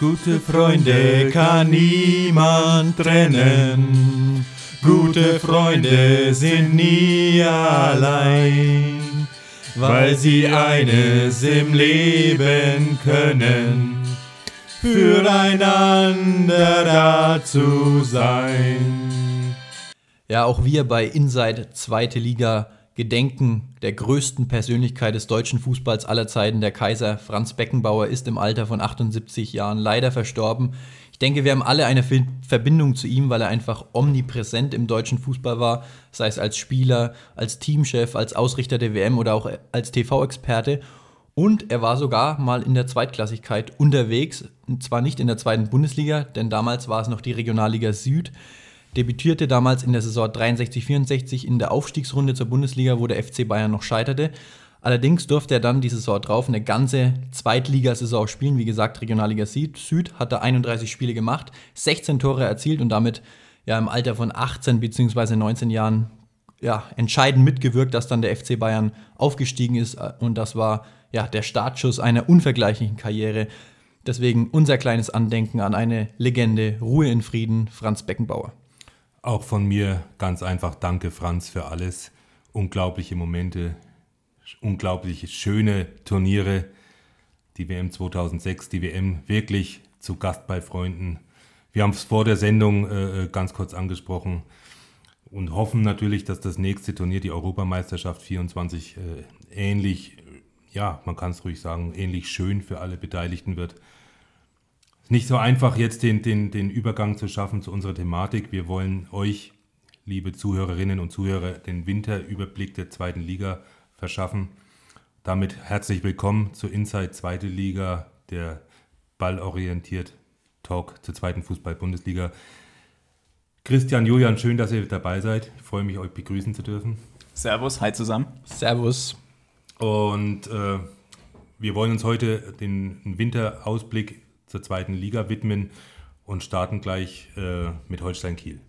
Gute Freunde kann niemand trennen. Gute Freunde sind nie allein, weil sie eines im Leben können, füreinander da zu sein. Ja, auch wir bei Inside Zweite Liga gedenken der größten Persönlichkeit des deutschen Fußballs aller Zeiten. Der Kaiser Franz Beckenbauer ist im Alter von 78 Jahren leider verstorben. Ich denke, wir haben alle eine Verbindung zu ihm, weil er einfach omnipräsent im deutschen Fußball war, sei es als Spieler, als Teamchef, als Ausrichter der WM oder auch als TV-Experte. Und er war sogar mal in der Zweitklassigkeit unterwegs, und zwar nicht in der zweiten Bundesliga, denn damals war es noch die Regionalliga Süd debütierte damals in der Saison 63-64 in der Aufstiegsrunde zur Bundesliga, wo der FC Bayern noch scheiterte. Allerdings durfte er dann die Saison drauf eine ganze Zweitligasaison spielen. Wie gesagt, Regionalliga Süd hat er 31 Spiele gemacht, 16 Tore erzielt und damit ja im Alter von 18 bzw. 19 Jahren ja, entscheidend mitgewirkt, dass dann der FC Bayern aufgestiegen ist. Und das war ja der Startschuss einer unvergleichlichen Karriere. Deswegen unser kleines Andenken an eine Legende. Ruhe in Frieden, Franz Beckenbauer. Auch von mir ganz einfach danke, Franz, für alles. Unglaubliche Momente, unglaublich schöne Turniere. Die WM 2006, die WM wirklich zu Gast bei Freunden. Wir haben es vor der Sendung äh, äh, ganz kurz angesprochen und hoffen natürlich, dass das nächste Turnier, die Europameisterschaft 24, äh, ähnlich, ja, man kann es ruhig sagen, ähnlich schön für alle Beteiligten wird nicht so einfach, jetzt den, den, den Übergang zu schaffen zu unserer Thematik. Wir wollen euch, liebe Zuhörerinnen und Zuhörer, den Winterüberblick der zweiten Liga verschaffen. Damit herzlich willkommen zu Inside Zweite Liga, der ballorientiert Talk zur zweiten Fußball-Bundesliga. Christian, Julian, schön, dass ihr dabei seid. Ich freue mich, euch begrüßen zu dürfen. Servus, hi zusammen. Servus. Und äh, wir wollen uns heute den Winterausblick zur zweiten Liga widmen und starten gleich äh, mit Holstein Kiel.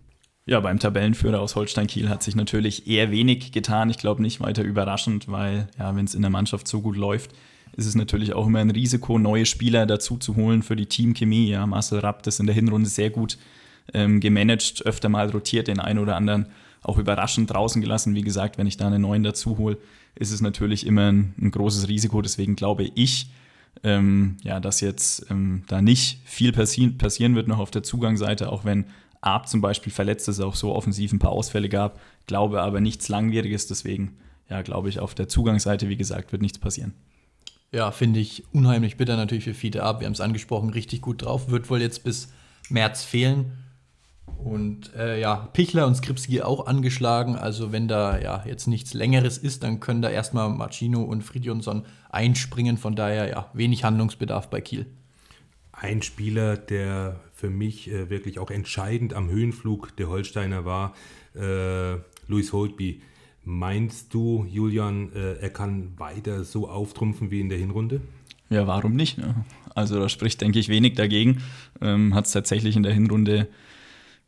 Ja, beim Tabellenführer aus Holstein Kiel hat sich natürlich eher wenig getan. Ich glaube nicht weiter überraschend, weil ja, wenn es in der Mannschaft so gut läuft, ist es natürlich auch immer ein Risiko, neue Spieler dazu zu holen für die Teamchemie. Ja, Marcel Rapp das in der Hinrunde sehr gut ähm, gemanagt, öfter mal rotiert, den einen oder anderen auch überraschend draußen gelassen. Wie gesagt, wenn ich da einen neuen dazu hole, ist es natürlich immer ein, ein großes Risiko. Deswegen glaube ich, ähm, ja, dass jetzt ähm, da nicht viel passi passieren wird noch auf der Zugangsseite, auch wenn Arp zum Beispiel verletzt ist, auch so offensiv ein paar Ausfälle gab, glaube aber nichts Langwieriges, deswegen ja, glaube ich, auf der Zugangsseite, wie gesagt, wird nichts passieren. Ja, finde ich unheimlich bitter natürlich für Fiete Arp, wir haben es angesprochen, richtig gut drauf, wird wohl jetzt bis März fehlen. Und äh, ja, Pichler und Skripski auch angeschlagen. Also wenn da ja jetzt nichts Längeres ist, dann können da erstmal Marcino und Fridjonsson einspringen. Von daher ja, wenig Handlungsbedarf bei Kiel. Ein Spieler, der für mich äh, wirklich auch entscheidend am Höhenflug der Holsteiner war, äh, Luis Holtby. Meinst du, Julian, äh, er kann weiter so auftrumpfen wie in der Hinrunde? Ja, warum nicht? Ne? Also da spricht, denke ich, wenig dagegen. Ähm, Hat es tatsächlich in der Hinrunde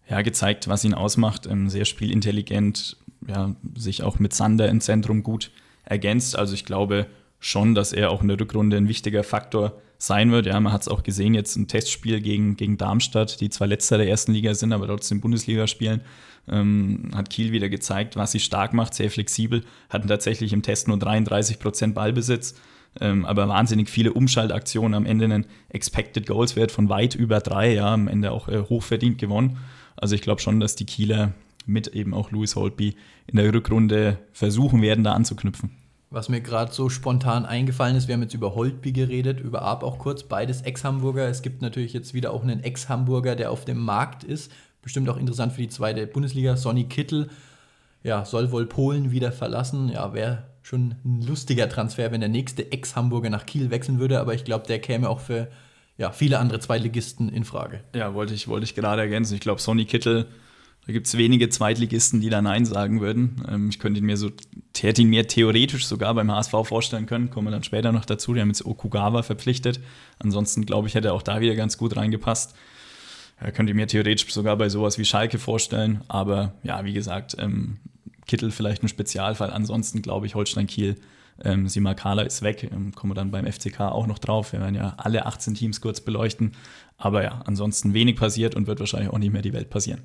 ja, gezeigt, was ihn ausmacht. Ähm, sehr spielintelligent, ja, sich auch mit Sander im Zentrum gut ergänzt. Also ich glaube schon, dass er auch in der Rückrunde ein wichtiger Faktor sein wird. Ja, man hat es auch gesehen, jetzt ein Testspiel gegen, gegen Darmstadt, die zwar letzter der ersten Liga sind, aber trotzdem Bundesliga spielen. Ähm, hat Kiel wieder gezeigt, was sie stark macht, sehr flexibel, hatten tatsächlich im Test nur 33 Prozent Ballbesitz, ähm, aber wahnsinnig viele Umschaltaktionen, am Ende einen Expected Goals Wert von weit über drei, ja, am Ende auch äh, hochverdient gewonnen. Also ich glaube schon, dass die Kieler mit eben auch Louis Holtby in der Rückrunde versuchen werden, da anzuknüpfen. Was mir gerade so spontan eingefallen ist, wir haben jetzt über Holtby geredet, über Arp auch kurz, beides Ex-Hamburger. Es gibt natürlich jetzt wieder auch einen Ex-Hamburger, der auf dem Markt ist. Bestimmt auch interessant für die zweite Bundesliga. Sonny Kittel, ja, soll wohl Polen wieder verlassen. Ja, wäre schon ein lustiger Transfer, wenn der nächste Ex-Hamburger nach Kiel wechseln würde, aber ich glaube, der käme auch für ja, viele andere Zweitligisten in Frage. Ja, wollte ich, wollte ich gerade ergänzen. Ich glaube, Sonny Kittel, da gibt es wenige Zweitligisten, die da Nein sagen würden. Ähm, ich könnte ihn mir so, hätte ihn mir theoretisch sogar beim HSV vorstellen können, kommen wir dann später noch dazu. Die haben jetzt Okugawa verpflichtet. Ansonsten, glaube ich, hätte er auch da wieder ganz gut reingepasst. Er könnte mir theoretisch sogar bei sowas wie Schalke vorstellen. Aber ja, wie gesagt, ähm, Kittel vielleicht ein Spezialfall. Ansonsten glaube ich, Holstein Kiel Ähm, Simakala ist weg, ähm, kommen wir dann beim FCK auch noch drauf. Wir werden ja alle 18 Teams kurz beleuchten. Aber ja, ansonsten wenig passiert und wird wahrscheinlich auch nicht mehr die Welt passieren.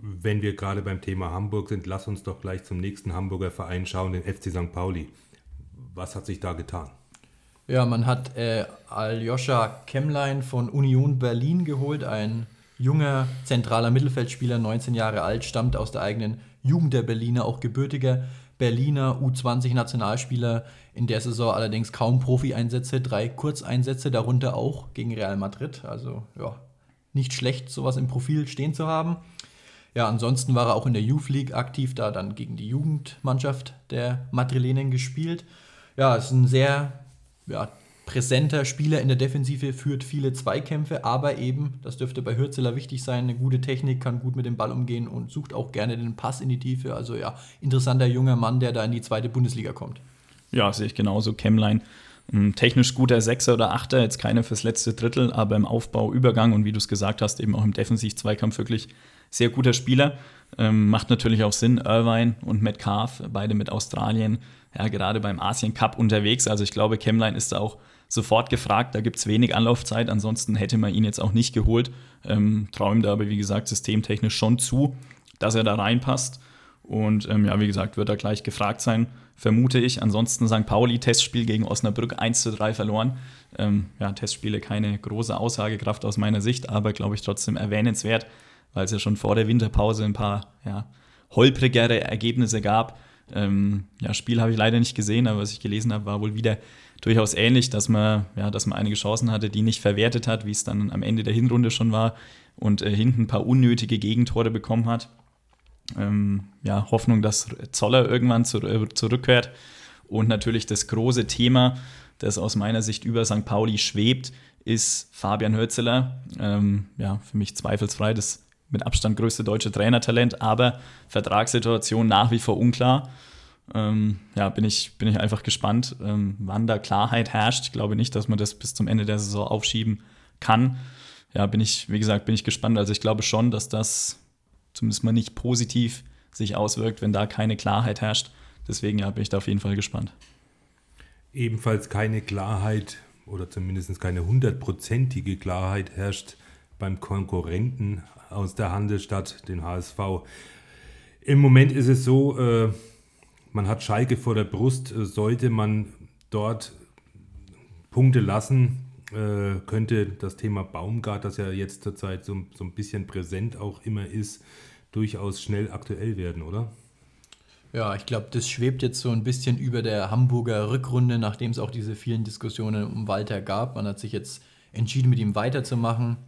Wenn wir gerade beim Thema Hamburg sind, lass uns doch gleich zum nächsten Hamburger Verein schauen, den FC St. Pauli. Was hat sich da getan? Ja, man hat äh, Aljoscha Kemmlein von Union Berlin geholt, ein junger zentraler Mittelfeldspieler, 19 Jahre alt, stammt aus der eigenen Jugend der Berliner, auch gebürtiger Berliner U20-Nationalspieler, in der Saison allerdings kaum Profi-Einsätze, drei Kurzeinsätze, darunter auch gegen Real Madrid. Also ja, nicht schlecht, sowas im Profil stehen zu haben. Ja, ansonsten war er auch in der Youth League aktiv, da dann gegen die Jugendmannschaft der Madrilenen gespielt. Ja, ist ein sehr ja, präsenter Spieler in der Defensive, führt viele Zweikämpfe, aber eben, das dürfte bei Hürzeler wichtig sein, eine gute Technik, kann gut mit dem Ball umgehen und sucht auch gerne den Pass in die Tiefe. Also ja, interessanter junger Mann, der da in die zweite Bundesliga kommt. Ja, sehe ich genauso. Kemlein, technisch guter Sechser oder Achter, jetzt keine fürs letzte Drittel, aber im Aufbau, Übergang und wie du es gesagt hast, eben auch im Defensiv-Zweikampf wirklich sehr guter Spieler. Ähm, macht natürlich auch Sinn. Irvine und Metcalf, beide mit Australien, ja, gerade beim Asien Cup unterwegs. Also ich glaube, Chemline ist da auch sofort gefragt. Da gibt es wenig Anlaufzeit. Ansonsten hätte man ihn jetzt auch nicht geholt. Ähm, träumt aber, wie gesagt, systemtechnisch schon zu, dass er da reinpasst. Und ähm, ja, wie gesagt, wird er gleich gefragt sein, vermute ich. Ansonsten St. Pauli, Testspiel gegen Osnabrück 1 zu 3 verloren. Ähm, ja, Testspiele keine große Aussagekraft aus meiner Sicht, aber glaube ich trotzdem erwähnenswert weil es ja schon vor der Winterpause ein paar ja, holprigere Ergebnisse gab. Ähm, ja, Spiel habe ich leider nicht gesehen, aber was ich gelesen habe, war wohl wieder durchaus ähnlich, dass man, ja, dass man einige Chancen hatte, die nicht verwertet hat, wie es dann am Ende der Hinrunde schon war und äh, hinten ein paar unnötige Gegentore bekommen hat. Ähm, ja, Hoffnung, dass Zoller irgendwann zu, äh, zurückkehrt. Und natürlich das große Thema, das aus meiner Sicht über St. Pauli schwebt, ist Fabian Hürzeler. Ähm, ja, für mich zweifelsfrei das mit Abstand größte deutsche Trainertalent, aber Vertragssituation nach wie vor unklar. Ähm, ja, bin ich, bin ich einfach gespannt, ähm, wann da Klarheit herrscht. Ich glaube nicht, dass man das bis zum Ende der Saison aufschieben kann. Ja, bin ich, wie gesagt, bin ich gespannt. Also ich glaube schon, dass das zumindest mal nicht positiv sich auswirkt, wenn da keine Klarheit herrscht. Deswegen ja, bin ich da auf jeden Fall gespannt. Ebenfalls keine Klarheit oder zumindest keine hundertprozentige Klarheit herrscht beim Konkurrenten aus der Handelsstadt, den HSV. Im Moment ist es so, äh, man hat Schalke vor der Brust. Äh, sollte man dort Punkte lassen, äh, könnte das Thema Baumgart, das ja jetzt zurzeit so, so ein bisschen präsent auch immer ist, durchaus schnell aktuell werden, oder? Ja, ich glaube, das schwebt jetzt so ein bisschen über der Hamburger Rückrunde, nachdem es auch diese vielen Diskussionen um Walter gab. Man hat sich jetzt entschieden, mit ihm weiterzumachen.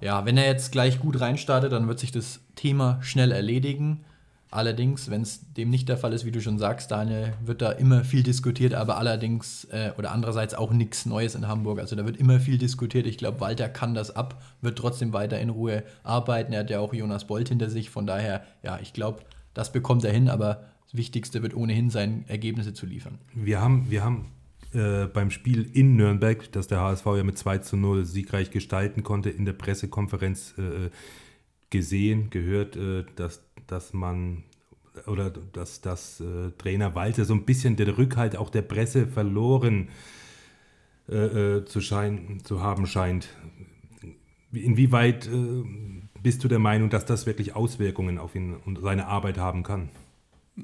Ja, wenn er jetzt gleich gut reinstartet, dann wird sich das Thema schnell erledigen. Allerdings, wenn es dem nicht der Fall ist, wie du schon sagst, Daniel, wird da immer viel diskutiert, aber allerdings äh, oder andererseits auch nichts Neues in Hamburg. Also da wird immer viel diskutiert. Ich glaube, Walter kann das ab, wird trotzdem weiter in Ruhe arbeiten. Er hat ja auch Jonas Bolt hinter sich. Von daher, ja, ich glaube, das bekommt er hin, aber das Wichtigste wird ohnehin sein, Ergebnisse zu liefern. Wir haben, wir haben äh, beim Spiel in Nürnberg, das der HSV ja mit 2 zu 0 siegreich gestalten konnte, in der Pressekonferenz äh, gesehen, gehört, äh, dass, dass man oder dass das äh, Trainer Walter so ein bisschen den Rückhalt auch der Presse verloren äh, äh, zu, schein, zu haben scheint. Inwieweit bist du der Meinung, dass das wirklich Auswirkungen auf ihn und seine Arbeit haben kann?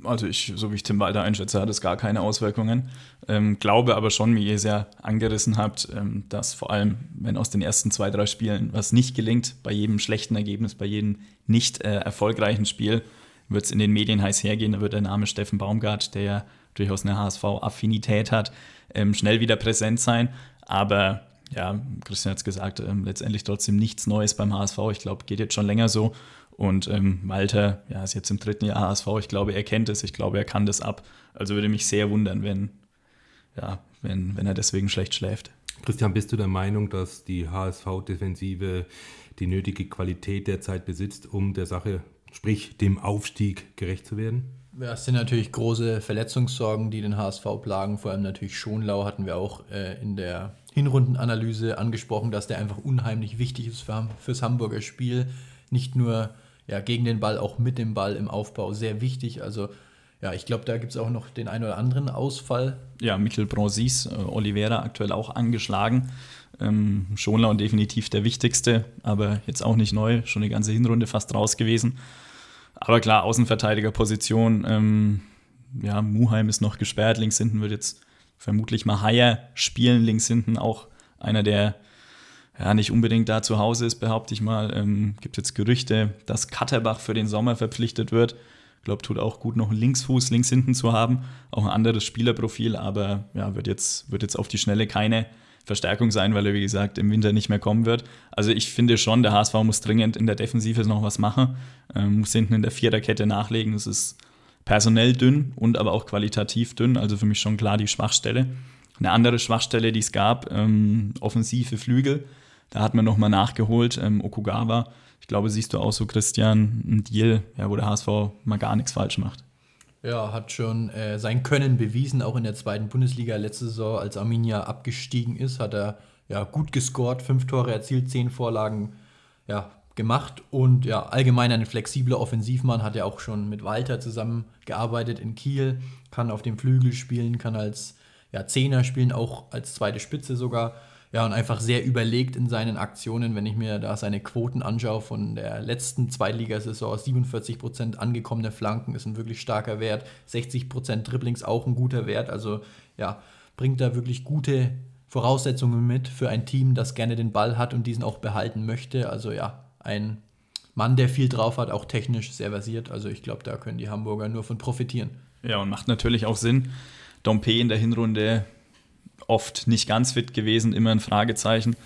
also ich, so wie ich Tim Walter einschätze, hat es gar keine Auswirkungen. Ähm, glaube aber schon, wie ihr sehr angerissen habt, ähm, dass vor allem, wenn aus den ersten zwei, drei Spielen was nicht gelingt, bei jedem schlechten Ergebnis, bei jedem nicht äh, erfolgreichen Spiel, wird es in den Medien heiß hergehen. Da wird der Name Steffen Baumgart, der ja durchaus eine HSV-Affinität hat, ähm, schnell wieder präsent sein. Aber ja, Christian hat es gesagt, ähm, letztendlich trotzdem nichts Neues beim HSV. Ich glaube, geht jetzt schon länger so. Und ähm, Walter, ja, ist jetzt im dritten Jahr HSV. Ich glaube, er kennt es. Ich glaube, er kann das ab. Also würde mich sehr wundern, wenn, ja, wenn, wenn er deswegen schlecht schläft. Christian, bist du der Meinung, dass die HSV-Defensive die nötige Qualität derzeit besitzt, um der Sache, sprich dem Aufstieg, gerecht zu werden? Ja, es sind natürlich große Verletzungssorgen, die den HSV plagen. Vor allem natürlich Schonlau hatten wir auch äh, in der Hinrundenanalyse angesprochen, dass der einfach unheimlich wichtig ist für, fürs Hamburger Spiel. Nicht nur ja, gegen den Ball, auch mit dem Ball im Aufbau sehr wichtig. Also ja, ich glaube, da gibt es auch noch den einen oder anderen Ausfall. Ja, Mikkel Bronsis, äh, Oliveira aktuell auch angeschlagen. Ähm, Schonlau definitiv der wichtigste, aber jetzt auch nicht neu, schon die ganze Hinrunde fast raus gewesen. Aber klar, Außenverteidigerposition, ähm, ja, Muheim ist noch gesperrt, links hinten wird jetzt vermutlich mal Haier spielen, links hinten auch einer, der ja nicht unbedingt da zu Hause ist, behaupte ich mal. Ähm, gibt jetzt Gerüchte, dass Katterbach für den Sommer verpflichtet wird. Ich glaube, tut auch gut, noch einen Linksfuß links hinten zu haben. Auch ein anderes Spielerprofil, aber ja, wird jetzt, wird jetzt auf die Schnelle keine Verstärkung sein, weil er, wie gesagt, im Winter nicht mehr kommen wird. Also ich finde schon, der HSV muss dringend in der Defensive noch was machen, ähm, muss hinten in der Viererkette nachlegen. Das ist personell dünn und aber auch qualitativ dünn, also für mich schon klar die Schwachstelle. Eine andere Schwachstelle, die es gab, ähm, offensive Flügel, da hat man nochmal nachgeholt, ähm, Okugawa. Ich glaube, siehst du auch so, Christian, ein Deal, ja, wo der HSV mal gar nichts falsch macht. Ja, hat schon äh, sein Können bewiesen, auch in der zweiten Bundesliga letzte Saison, als Arminia abgestiegen ist, hat er ja gut gescored, fünf Tore erzielt, zehn Vorlagen ja, gemacht und ja, allgemein ein flexibler Offensivmann, hat er auch schon mit Walter zusammengearbeitet in Kiel, kann auf dem Flügel spielen, kann als ja, Zehner spielen, auch als zweite Spitze sogar. Ja, und einfach sehr überlegt in seinen Aktionen, wenn ich mir da seine Quoten anschaue von der letzten Zweitligasaison, 47% angekommene Flanken ist ein wirklich starker Wert, 60% Dribblings auch ein guter Wert, also ja, bringt da wirklich gute Voraussetzungen mit für ein Team, das gerne den Ball hat und diesen auch behalten möchte. Also ja, ein Mann, der viel drauf hat, auch technisch sehr versiert. Also ich glaube, da können die Hamburger nur von profitieren. Ja, und macht natürlich auch Sinn. Dompe in der Hinrunde oft nicht ganz fit gewesen, immer ein Fragezeichen.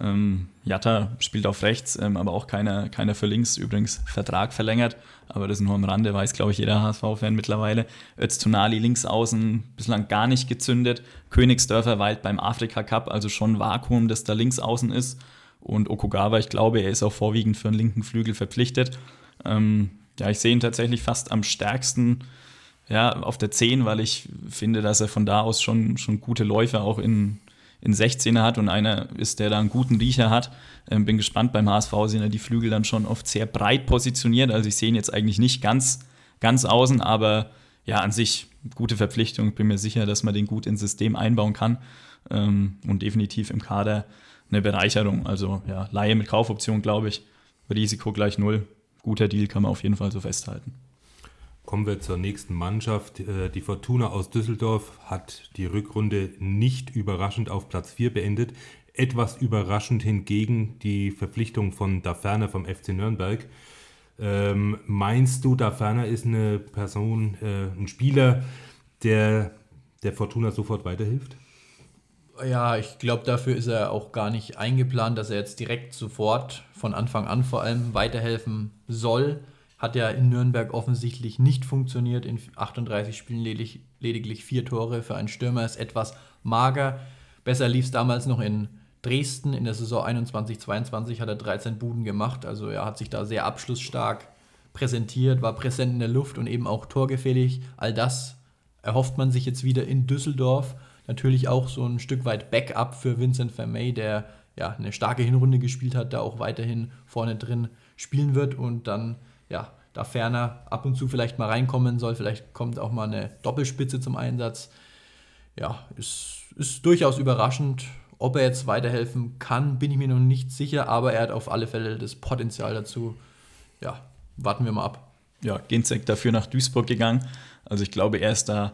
Ähm, Jatta spielt auf rechts, ähm, aber auch keiner, keiner für links. Übrigens Vertrag verlängert, aber das ist nur am Rande, weiß glaube ich jeder HSV-Fan mittlerweile. Öztunali links außen, bislang gar nicht gezündet. Königsdörfer weilt beim Afrika Cup, also schon Vakuum, das da links außen ist. Und Okugawa, ich glaube, er ist auch vorwiegend für den linken Flügel verpflichtet. Ähm, ja, ich sehe ihn tatsächlich fast am stärksten ja, auf der 10, weil ich finde, dass er von da aus schon, schon gute Läufe auch in, in 16er hat und einer ist, der da einen guten Riecher hat. Ähm, bin gespannt, beim HSV sind ja die Flügel dann schon oft sehr breit positioniert. Also ich sehe ihn jetzt eigentlich nicht ganz, ganz außen, aber ja, an sich gute Verpflichtung. Ich bin mir sicher, dass man den gut ins System einbauen kann ähm, und definitiv im Kader eine Bereicherung. Also ja, Laie mit Kaufoption, glaube ich. Risiko gleich null. Guter Deal kann man auf jeden Fall so festhalten. Kommen wir zur nächsten Mannschaft. Äh, die Fortuna aus Düsseldorf hat die Rückrunde nicht überraschend auf Platz 4 beendet. Etwas überraschend hingegen die Verpflichtung von Daferner vom FC Nürnberg. Ähm, meinst du, Daferner ist eine Person, äh, ein Spieler, der der Fortuna sofort weiterhilft? Ja, ich glaube, dafür ist er auch gar nicht eingeplant, dass er jetzt direkt sofort von Anfang an vor allem weiterhelfen soll. Hat ja in Nürnberg offensichtlich nicht funktioniert. In 38 Spielen ledig, lediglich vier Tore für einen Stürmer ist etwas mager. Besser lief es damals noch in Dresden. In der Saison 21-22 hat er 13 Buden gemacht. Also er hat sich da sehr abschlussstark präsentiert, war präsent in der Luft und eben auch torgefähig. All das erhofft man sich jetzt wieder in Düsseldorf. Natürlich auch so ein Stück weit Backup für Vincent Vermey, der ja eine starke Hinrunde gespielt hat, da auch weiterhin vorne drin spielen wird und dann ja, da ferner ab und zu vielleicht mal reinkommen soll. Vielleicht kommt auch mal eine Doppelspitze zum Einsatz. Ja, ist, ist durchaus überraschend. Ob er jetzt weiterhelfen kann, bin ich mir noch nicht sicher, aber er hat auf alle Fälle das Potenzial dazu. Ja, warten wir mal ab. Ja, Ginzek dafür nach Duisburg gegangen. Also ich glaube, er ist da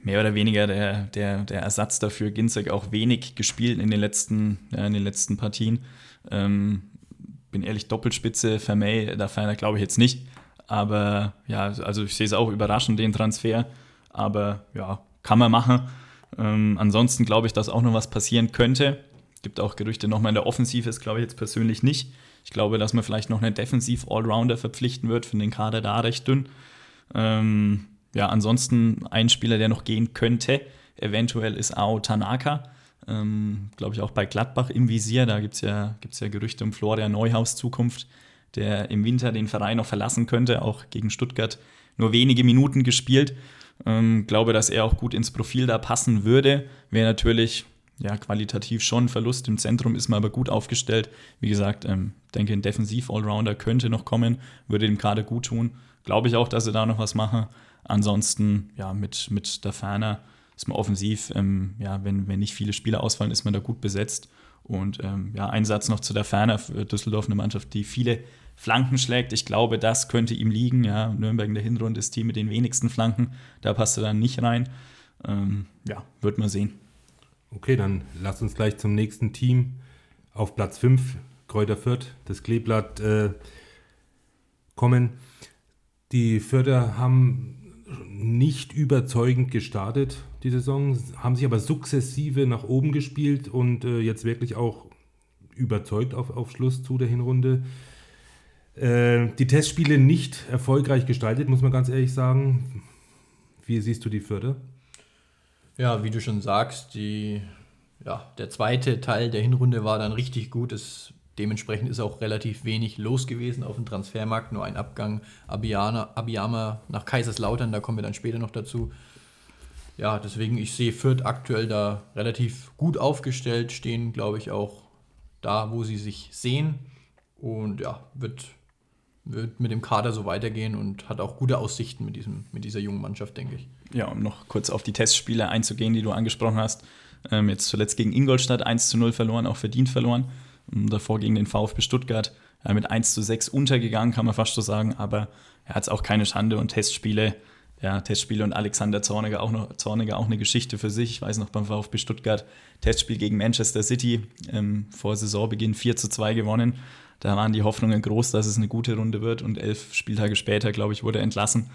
mehr oder weniger der, der, der Ersatz dafür. Ginzek auch wenig gespielt in den letzten, ja, in den letzten Partien. Ähm, bin ehrlich, Doppelspitze, Vermey, da feiner glaube ich jetzt nicht. Aber ja, also ich sehe es auch überraschend, den Transfer. Aber ja, kann man machen. Ähm, ansonsten glaube ich, dass auch noch was passieren könnte. Gibt auch Gerüchte nochmal in der Offensive, ist glaube ich jetzt persönlich nicht. Ich glaube, dass man vielleicht noch einen Defensiv-Allrounder verpflichten wird, für den Kader da recht dünn. Ähm, ja, ansonsten ein Spieler, der noch gehen könnte, eventuell ist Ao Tanaka. Ähm, Glaube ich auch bei Gladbach im Visier. Da gibt es ja, gibt's ja Gerüchte um Florian Neuhaus Zukunft, der im Winter den Verein noch verlassen könnte, auch gegen Stuttgart nur wenige Minuten gespielt. Ähm, glaube, dass er auch gut ins Profil da passen würde. Wäre natürlich ja, qualitativ schon Verlust. Im Zentrum ist man aber gut aufgestellt. Wie gesagt, ähm, denke, ein Defensiv-Allrounder könnte noch kommen, würde dem Kader gut tun. Glaube ich auch, dass sie da noch was machen. Ansonsten, ja, mit, mit der Ferner ist man offensiv, ähm, ja, wenn, wenn nicht viele Spieler ausfallen, ist man da gut besetzt. Und ähm, ja, ein Satz noch zu der Ferner für Düsseldorf, eine Mannschaft, die viele Flanken schlägt. Ich glaube, das könnte ihm liegen. Ja, Nürnberg in der Hinrunde ist Team mit den wenigsten Flanken. Da passt er dann nicht rein. Ähm, ja, wird man sehen. Okay, dann lass uns gleich zum nächsten Team auf Platz 5, Kräuter Fürth, das Kleeblatt, äh, kommen. Die Fürther haben nicht überzeugend gestartet, die Saison, haben sich aber sukzessive nach oben gespielt und äh, jetzt wirklich auch überzeugt auf, auf Schluss zu der Hinrunde. Äh, die Testspiele nicht erfolgreich gestaltet, muss man ganz ehrlich sagen. Wie siehst du die Fürther? Ja, wie du schon sagst, die, ja, der zweite Teil der Hinrunde war dann richtig gut. Es, dementsprechend ist auch relativ wenig los gewesen auf dem Transfermarkt. Nur ein Abgang Abiyama, Abiyama nach Kaiserslautern, da kommen wir dann später noch dazu. Ja, deswegen, ich sehe Fürth aktuell da relativ gut aufgestellt, stehen, glaube ich, auch da, wo sie sich sehen. Und ja, wird wird mit dem Kader so weitergehen und hat auch gute Aussichten mit, diesem, mit dieser jungen Mannschaft, denke ich. Ja, um noch kurz auf die Testspiele einzugehen, die du angesprochen hast. Ähm, jetzt zuletzt gegen Ingolstadt 1 zu 0 verloren, auch verdient verloren. Und davor gegen den VfB Stuttgart ja, mit 1 zu 6 untergegangen, kann man fast so sagen. Aber er hat auch keine Schande und Testspiele. Ja, Testspiele und Alexander Zorniger auch, noch, Zorniger auch eine Geschichte für sich. Ich weiß noch beim VfB Stuttgart, Testspiel gegen Manchester City ähm, vor Saisonbeginn 4 zu 2 gewonnen. Da waren die Hoffnungen groß, dass es eine gute Runde wird und elf Spieltage später, glaube ich, wurde er entlassen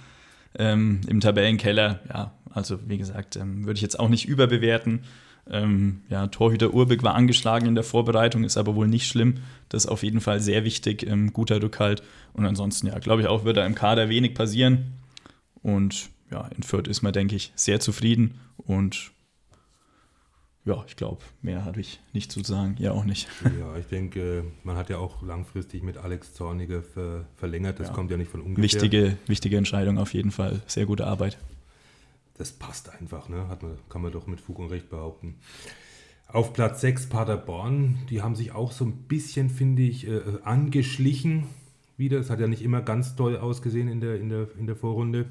ähm, im Tabellenkeller. Ja, also wie gesagt, ähm, würde ich jetzt auch nicht überbewerten. Ähm, ja, Torhüter Urbig war angeschlagen in der Vorbereitung, ist aber wohl nicht schlimm. Das ist auf jeden Fall sehr wichtig, ähm, guter Rückhalt. Und ansonsten, ja, glaube ich auch, wird da im Kader wenig passieren. Und ja, in Fürth ist man, denke ich, sehr zufrieden und ja, ich glaube, mehr habe ich nicht zu sagen. Ja, auch nicht. Ja, ich denke, man hat ja auch langfristig mit Alex Zorniger ver verlängert. Das ja. kommt ja nicht von ungefähr. Wichtige, wichtige Entscheidung auf jeden Fall. Sehr gute Arbeit. Das passt einfach, ne? Hat man, kann man doch mit Fug und Recht behaupten. Auf Platz 6 Paderborn, die haben sich auch so ein bisschen, finde ich, äh, angeschlichen wieder. Es hat ja nicht immer ganz doll ausgesehen in der, in der, in der Vorrunde.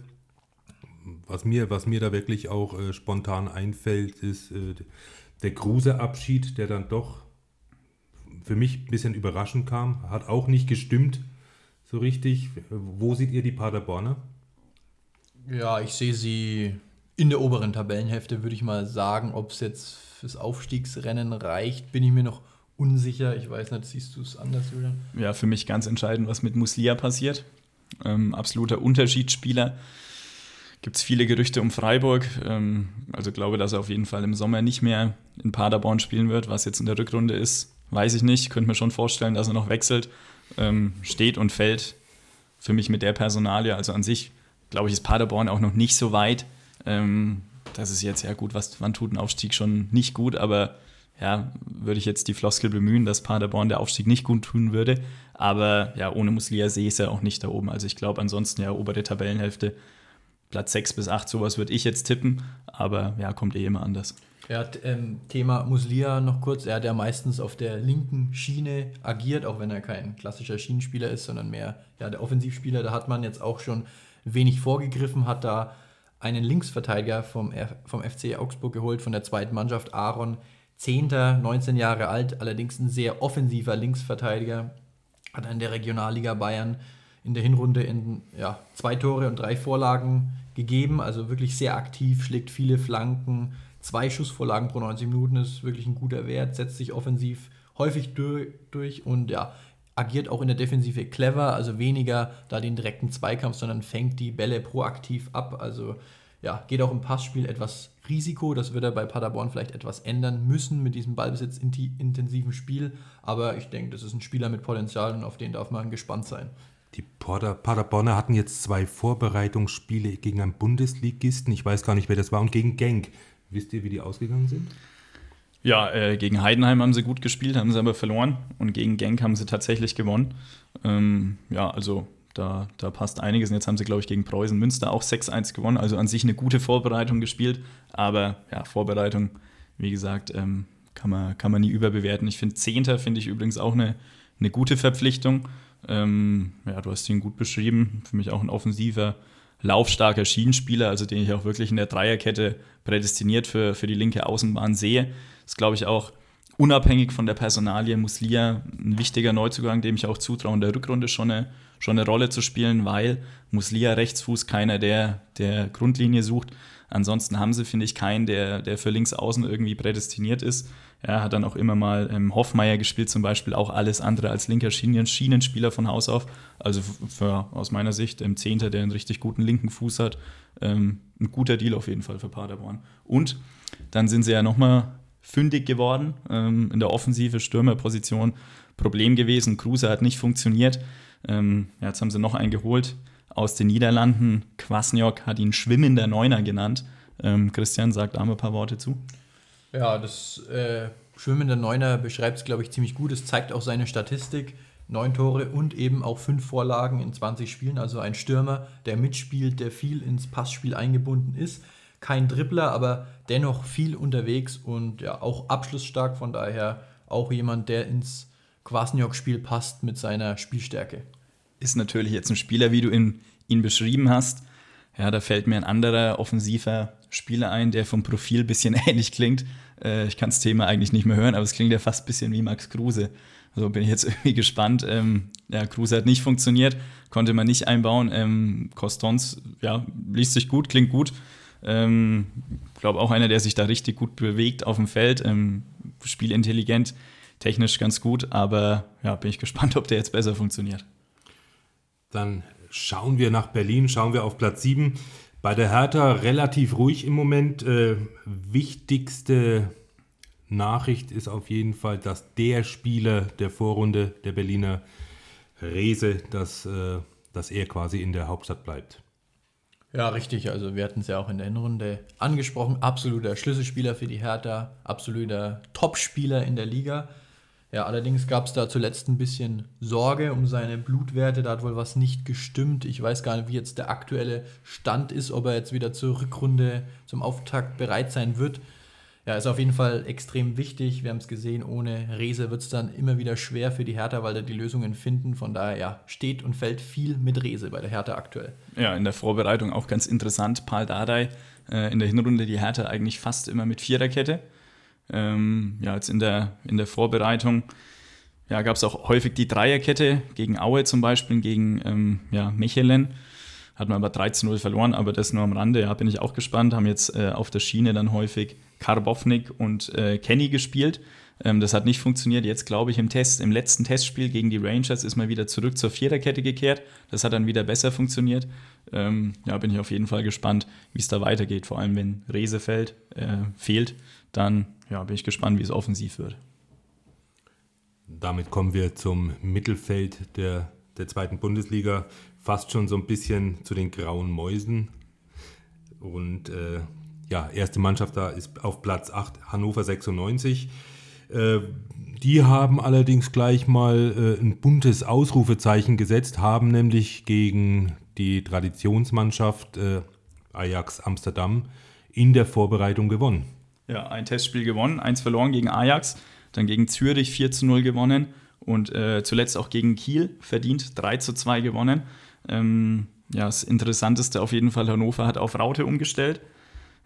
Was mir, was mir da wirklich auch äh, spontan einfällt, ist äh, der Kruse-Abschied, der dann doch für mich ein bisschen überraschend kam, hat auch nicht gestimmt so richtig. Wo seht ihr die Paderborner? Ja, ich sehe sie in der oberen Tabellenhälfte, würde ich mal sagen. Ob es jetzt fürs Aufstiegsrennen reicht, bin ich mir noch unsicher. Ich weiß nicht, siehst du es anders, Julian? Ja, für mich ganz entscheidend, was mit Muslia passiert. Ähm, absoluter Unterschiedsspieler gibt es viele Gerüchte um Freiburg. Ähm, also glaube, dass er auf jeden Fall im Sommer nicht mehr in Paderborn spielen wird. Was jetzt in der Rückrunde ist, weiß ich nicht. Könnte mir schon vorstellen, dass er noch wechselt. Ähm, steht und fällt für mich mit der Personalie. Also an sich, glaube ich, ist Paderborn auch noch nicht so weit. Ähm, das ist jetzt ja gut, was, wann tut ein Aufstieg schon nicht gut, aber ja, würde ich jetzt die Floskel bemühen, dass Paderborn der Aufstieg nicht gut tun würde. Aber ja, ohne Muslia sehe ich es ja auch nicht da oben. Also ich glaube ansonsten ja obere Tabellenhälfte Platz 6 bis 8, sowas würde ich jetzt tippen, aber ja, kommt eh immer anders. Ja, ähm, Thema Muslia noch kurz. Er hat ja meistens auf der linken Schiene agiert, auch wenn er kein klassischer Schienenspieler ist, sondern mehr ja, der Offensivspieler. Da hat man jetzt auch schon wenig vorgegriffen, hat da einen Linksverteidiger vom, vom FC Augsburg geholt, von der zweiten Mannschaft, Aaron. Zehnter, 19 Jahre alt, allerdings ein sehr offensiver Linksverteidiger. Hat in der Regionalliga Bayern in der Hinrunde in ja, zwei Tore und drei Vorlagen gegeben. Also wirklich sehr aktiv, schlägt viele Flanken. Zwei Schussvorlagen pro 90 Minuten ist wirklich ein guter Wert, setzt sich offensiv häufig durch und ja, agiert auch in der Defensive clever, also weniger da den direkten Zweikampf, sondern fängt die Bälle proaktiv ab. Also ja, geht auch im Passspiel etwas Risiko. Das wird er bei Paderborn vielleicht etwas ändern müssen mit diesem Ballbesitzintensiven Spiel. Aber ich denke, das ist ein Spieler mit Potenzial und auf den darf man gespannt sein. Die Pader, Paderborner hatten jetzt zwei Vorbereitungsspiele gegen einen Bundesligisten. Ich weiß gar nicht, wer das war. Und gegen Genk. Wisst ihr, wie die ausgegangen sind? Ja, äh, gegen Heidenheim haben sie gut gespielt, haben sie aber verloren. Und gegen Genk haben sie tatsächlich gewonnen. Ähm, ja, also da, da passt einiges. Und jetzt haben sie, glaube ich, gegen Preußen Münster auch 6-1 gewonnen. Also an sich eine gute Vorbereitung gespielt. Aber ja, Vorbereitung, wie gesagt, ähm, kann, man, kann man nie überbewerten. Ich finde, Zehnter finde ich übrigens auch eine, eine gute Verpflichtung. Ähm, ja, du hast ihn gut beschrieben. Für mich auch ein offensiver laufstarker Schienenspieler, also den ich auch wirklich in der Dreierkette prädestiniert für, für die linke Außenbahn sehe. Ist, glaube ich, auch unabhängig von der Personalie Muslia ein wichtiger Neuzugang, dem ich auch zutraue, in der Rückrunde schon eine, schon eine Rolle zu spielen, weil Muslia Rechtsfuß keiner, der der Grundlinie sucht. Ansonsten haben sie, finde ich, keinen, der, der für links außen irgendwie prädestiniert ist. Er hat dann auch immer mal ähm, Hoffmeier gespielt, zum Beispiel auch alles andere als linker Schienen Schienenspieler von Haus auf. Also für, aus meiner Sicht im Zehnter, der einen richtig guten linken Fuß hat, ähm, ein guter Deal auf jeden Fall für Paderborn. Und dann sind sie ja nochmal fündig geworden ähm, in der offensive Stürmerposition. Problem gewesen, Kruse hat nicht funktioniert. Ähm, ja, jetzt haben sie noch einen geholt aus den Niederlanden. Kwasniok hat ihn schwimmender Neuner genannt. Ähm, Christian sagt da mal ein paar Worte zu. Ja, das äh, schwimmende Neuner beschreibt es, glaube ich, ziemlich gut. Es zeigt auch seine Statistik. Neun Tore und eben auch fünf Vorlagen in 20 Spielen. Also ein Stürmer, der mitspielt, der viel ins Passspiel eingebunden ist. Kein Dribbler, aber dennoch viel unterwegs und ja auch abschlussstark. Von daher auch jemand, der ins Kwasniok-Spiel passt mit seiner Spielstärke. Ist natürlich jetzt ein Spieler, wie du ihn, ihn beschrieben hast. Ja, da fällt mir ein anderer offensiver Spieler ein, der vom Profil ein bisschen ähnlich klingt. Äh, ich kann das Thema eigentlich nicht mehr hören, aber es klingt ja fast ein bisschen wie Max Kruse. Also bin ich jetzt irgendwie gespannt. Ähm, ja, Kruse hat nicht funktioniert, konnte man nicht einbauen. Ähm, Costons, ja, liest sich gut, klingt gut. Ähm, glaube auch einer, der sich da richtig gut bewegt auf dem Feld. Ähm, spielintelligent, technisch ganz gut, aber ja, bin ich gespannt, ob der jetzt besser funktioniert. Dann schauen wir nach Berlin, schauen wir auf Platz 7. Bei der Hertha relativ ruhig im Moment. Äh, wichtigste Nachricht ist auf jeden Fall, dass der Spieler der Vorrunde, der Berliner Rese, dass, äh, dass er quasi in der Hauptstadt bleibt. Ja, richtig. Also wir hatten es ja auch in der Hinrunde angesprochen. Absoluter Schlüsselspieler für die Hertha, absoluter Topspieler in der Liga. Ja, allerdings gab es da zuletzt ein bisschen Sorge um seine Blutwerte. Da hat wohl was nicht gestimmt. Ich weiß gar nicht, wie jetzt der aktuelle Stand ist, ob er jetzt wieder zur Rückrunde, zum Auftakt bereit sein wird. Ja, ist auf jeden Fall extrem wichtig. Wir haben es gesehen, ohne Rese wird es dann immer wieder schwer für die Hertha, weil da die Lösungen finden. Von daher ja, steht und fällt viel mit Rese bei der Hertha aktuell. Ja, in der Vorbereitung auch ganz interessant. Paul Dardai äh, in der Hinrunde die Hertha eigentlich fast immer mit Viererkette. Ähm, ja, jetzt in der, in der Vorbereitung ja, gab es auch häufig die Dreierkette gegen Aue zum Beispiel, gegen ähm, ja, Mechelen. Hat man aber 13-0 verloren, aber das nur am Rande. Ja, bin ich auch gespannt. Haben jetzt äh, auf der Schiene dann häufig Karbovnik und äh, Kenny gespielt. Ähm, das hat nicht funktioniert. Jetzt glaube ich im Test, im letzten Testspiel gegen die Rangers ist man wieder zurück zur Viererkette gekehrt. Das hat dann wieder besser funktioniert. Ähm, ja, bin ich auf jeden Fall gespannt, wie es da weitergeht. Vor allem, wenn Rese fällt, äh, fehlt, dann ja, bin ich gespannt, wie es offensiv wird. Damit kommen wir zum Mittelfeld der, der zweiten Bundesliga, fast schon so ein bisschen zu den grauen Mäusen. Und äh, ja, erste Mannschaft da ist auf Platz 8 Hannover 96. Äh, die haben allerdings gleich mal äh, ein buntes Ausrufezeichen gesetzt, haben nämlich gegen die Traditionsmannschaft äh, Ajax Amsterdam in der Vorbereitung gewonnen. Ja, ein Testspiel gewonnen, eins verloren gegen Ajax, dann gegen Zürich 4 zu 0 gewonnen und äh, zuletzt auch gegen Kiel verdient 3 zu 2 gewonnen. Ähm, ja, das Interessanteste auf jeden Fall, Hannover hat auf Raute umgestellt.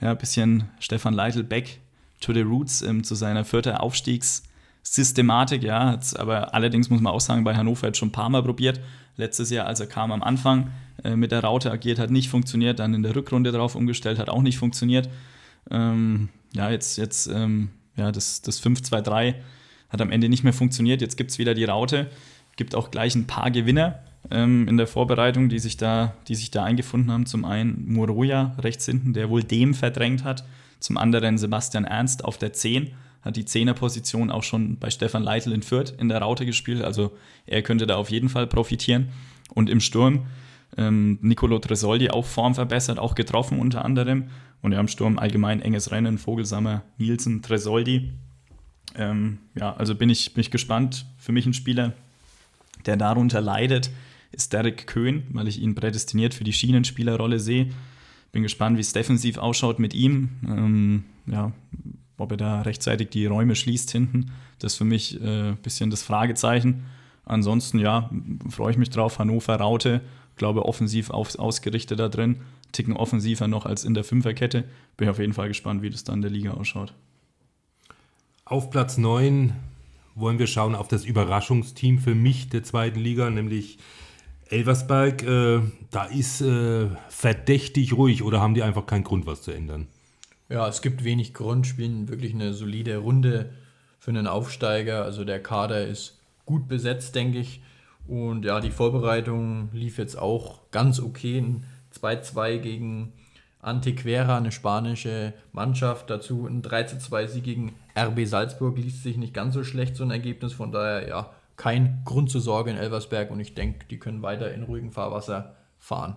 Ja, ein bisschen Stefan Leitl back to the roots ähm, zu seiner vierten Aufstiegssystematik. Ja, aber allerdings muss man auch sagen, bei Hannover hat schon ein paar Mal probiert. Letztes Jahr, als er kam am Anfang, äh, mit der Raute agiert, hat nicht funktioniert. Dann in der Rückrunde drauf umgestellt, hat auch nicht funktioniert. Ähm, ja, jetzt, jetzt ähm, ja, das, das 5-2-3 hat am Ende nicht mehr funktioniert. Jetzt gibt es wieder die Raute. Gibt auch gleich ein paar Gewinner ähm, in der Vorbereitung, die sich, da, die sich da eingefunden haben. Zum einen Moroja rechts hinten, der wohl dem verdrängt hat. Zum anderen Sebastian Ernst auf der 10, hat die 10er-Position auch schon bei Stefan Leitl in Fürth in der Raute gespielt. Also er könnte da auf jeden Fall profitieren. Und im Sturm ähm, Nicolo Tresoldi auch Form verbessert, auch getroffen unter anderem. Und ja, im Sturm allgemein enges Rennen, Vogelsammer, Nielsen, Tresoldi. Ähm, ja, also bin ich, bin ich gespannt. Für mich ein Spieler, der darunter leidet, ist Derek Köhn, weil ich ihn prädestiniert für die Schienenspielerrolle sehe. Bin gespannt, wie es defensiv ausschaut mit ihm. Ähm, ja, ob er da rechtzeitig die Räume schließt hinten. Das ist für mich ein äh, bisschen das Fragezeichen. Ansonsten, ja, freue ich mich drauf. Hannover Raute glaube offensiv auf, ausgerichtet da drin, ticken offensiver noch als in der Fünferkette. Bin auf jeden Fall gespannt, wie das dann in der Liga ausschaut. Auf Platz 9 wollen wir schauen auf das Überraschungsteam für mich der zweiten Liga, nämlich Elversberg. Äh, da ist äh, verdächtig ruhig oder haben die einfach keinen Grund, was zu ändern? Ja, es gibt wenig Grund, spielen wirklich eine solide Runde für einen Aufsteiger. Also der Kader ist gut besetzt, denke ich. Und ja, die Vorbereitung lief jetzt auch ganz okay. Ein 2-2 gegen Antequera, eine spanische Mannschaft. Dazu ein 3-2-Sieg gegen RB Salzburg liest sich nicht ganz so schlecht, so ein Ergebnis. Von daher, ja, kein Grund zur Sorge in Elversberg. Und ich denke, die können weiter in ruhigem Fahrwasser fahren.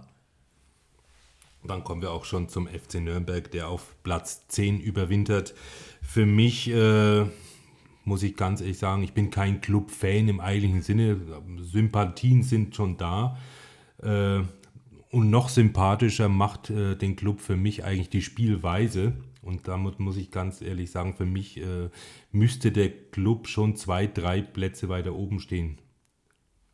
Dann kommen wir auch schon zum FC Nürnberg, der auf Platz 10 überwintert. Für mich äh, muss ich ganz ehrlich sagen, ich bin kein Club-Fan im eigentlichen Sinne. Sympathien sind schon da. Äh, und noch sympathischer macht äh, den Club für mich eigentlich die Spielweise. Und damit muss ich ganz ehrlich sagen, für mich äh, müsste der Club schon zwei, drei Plätze weiter oben stehen.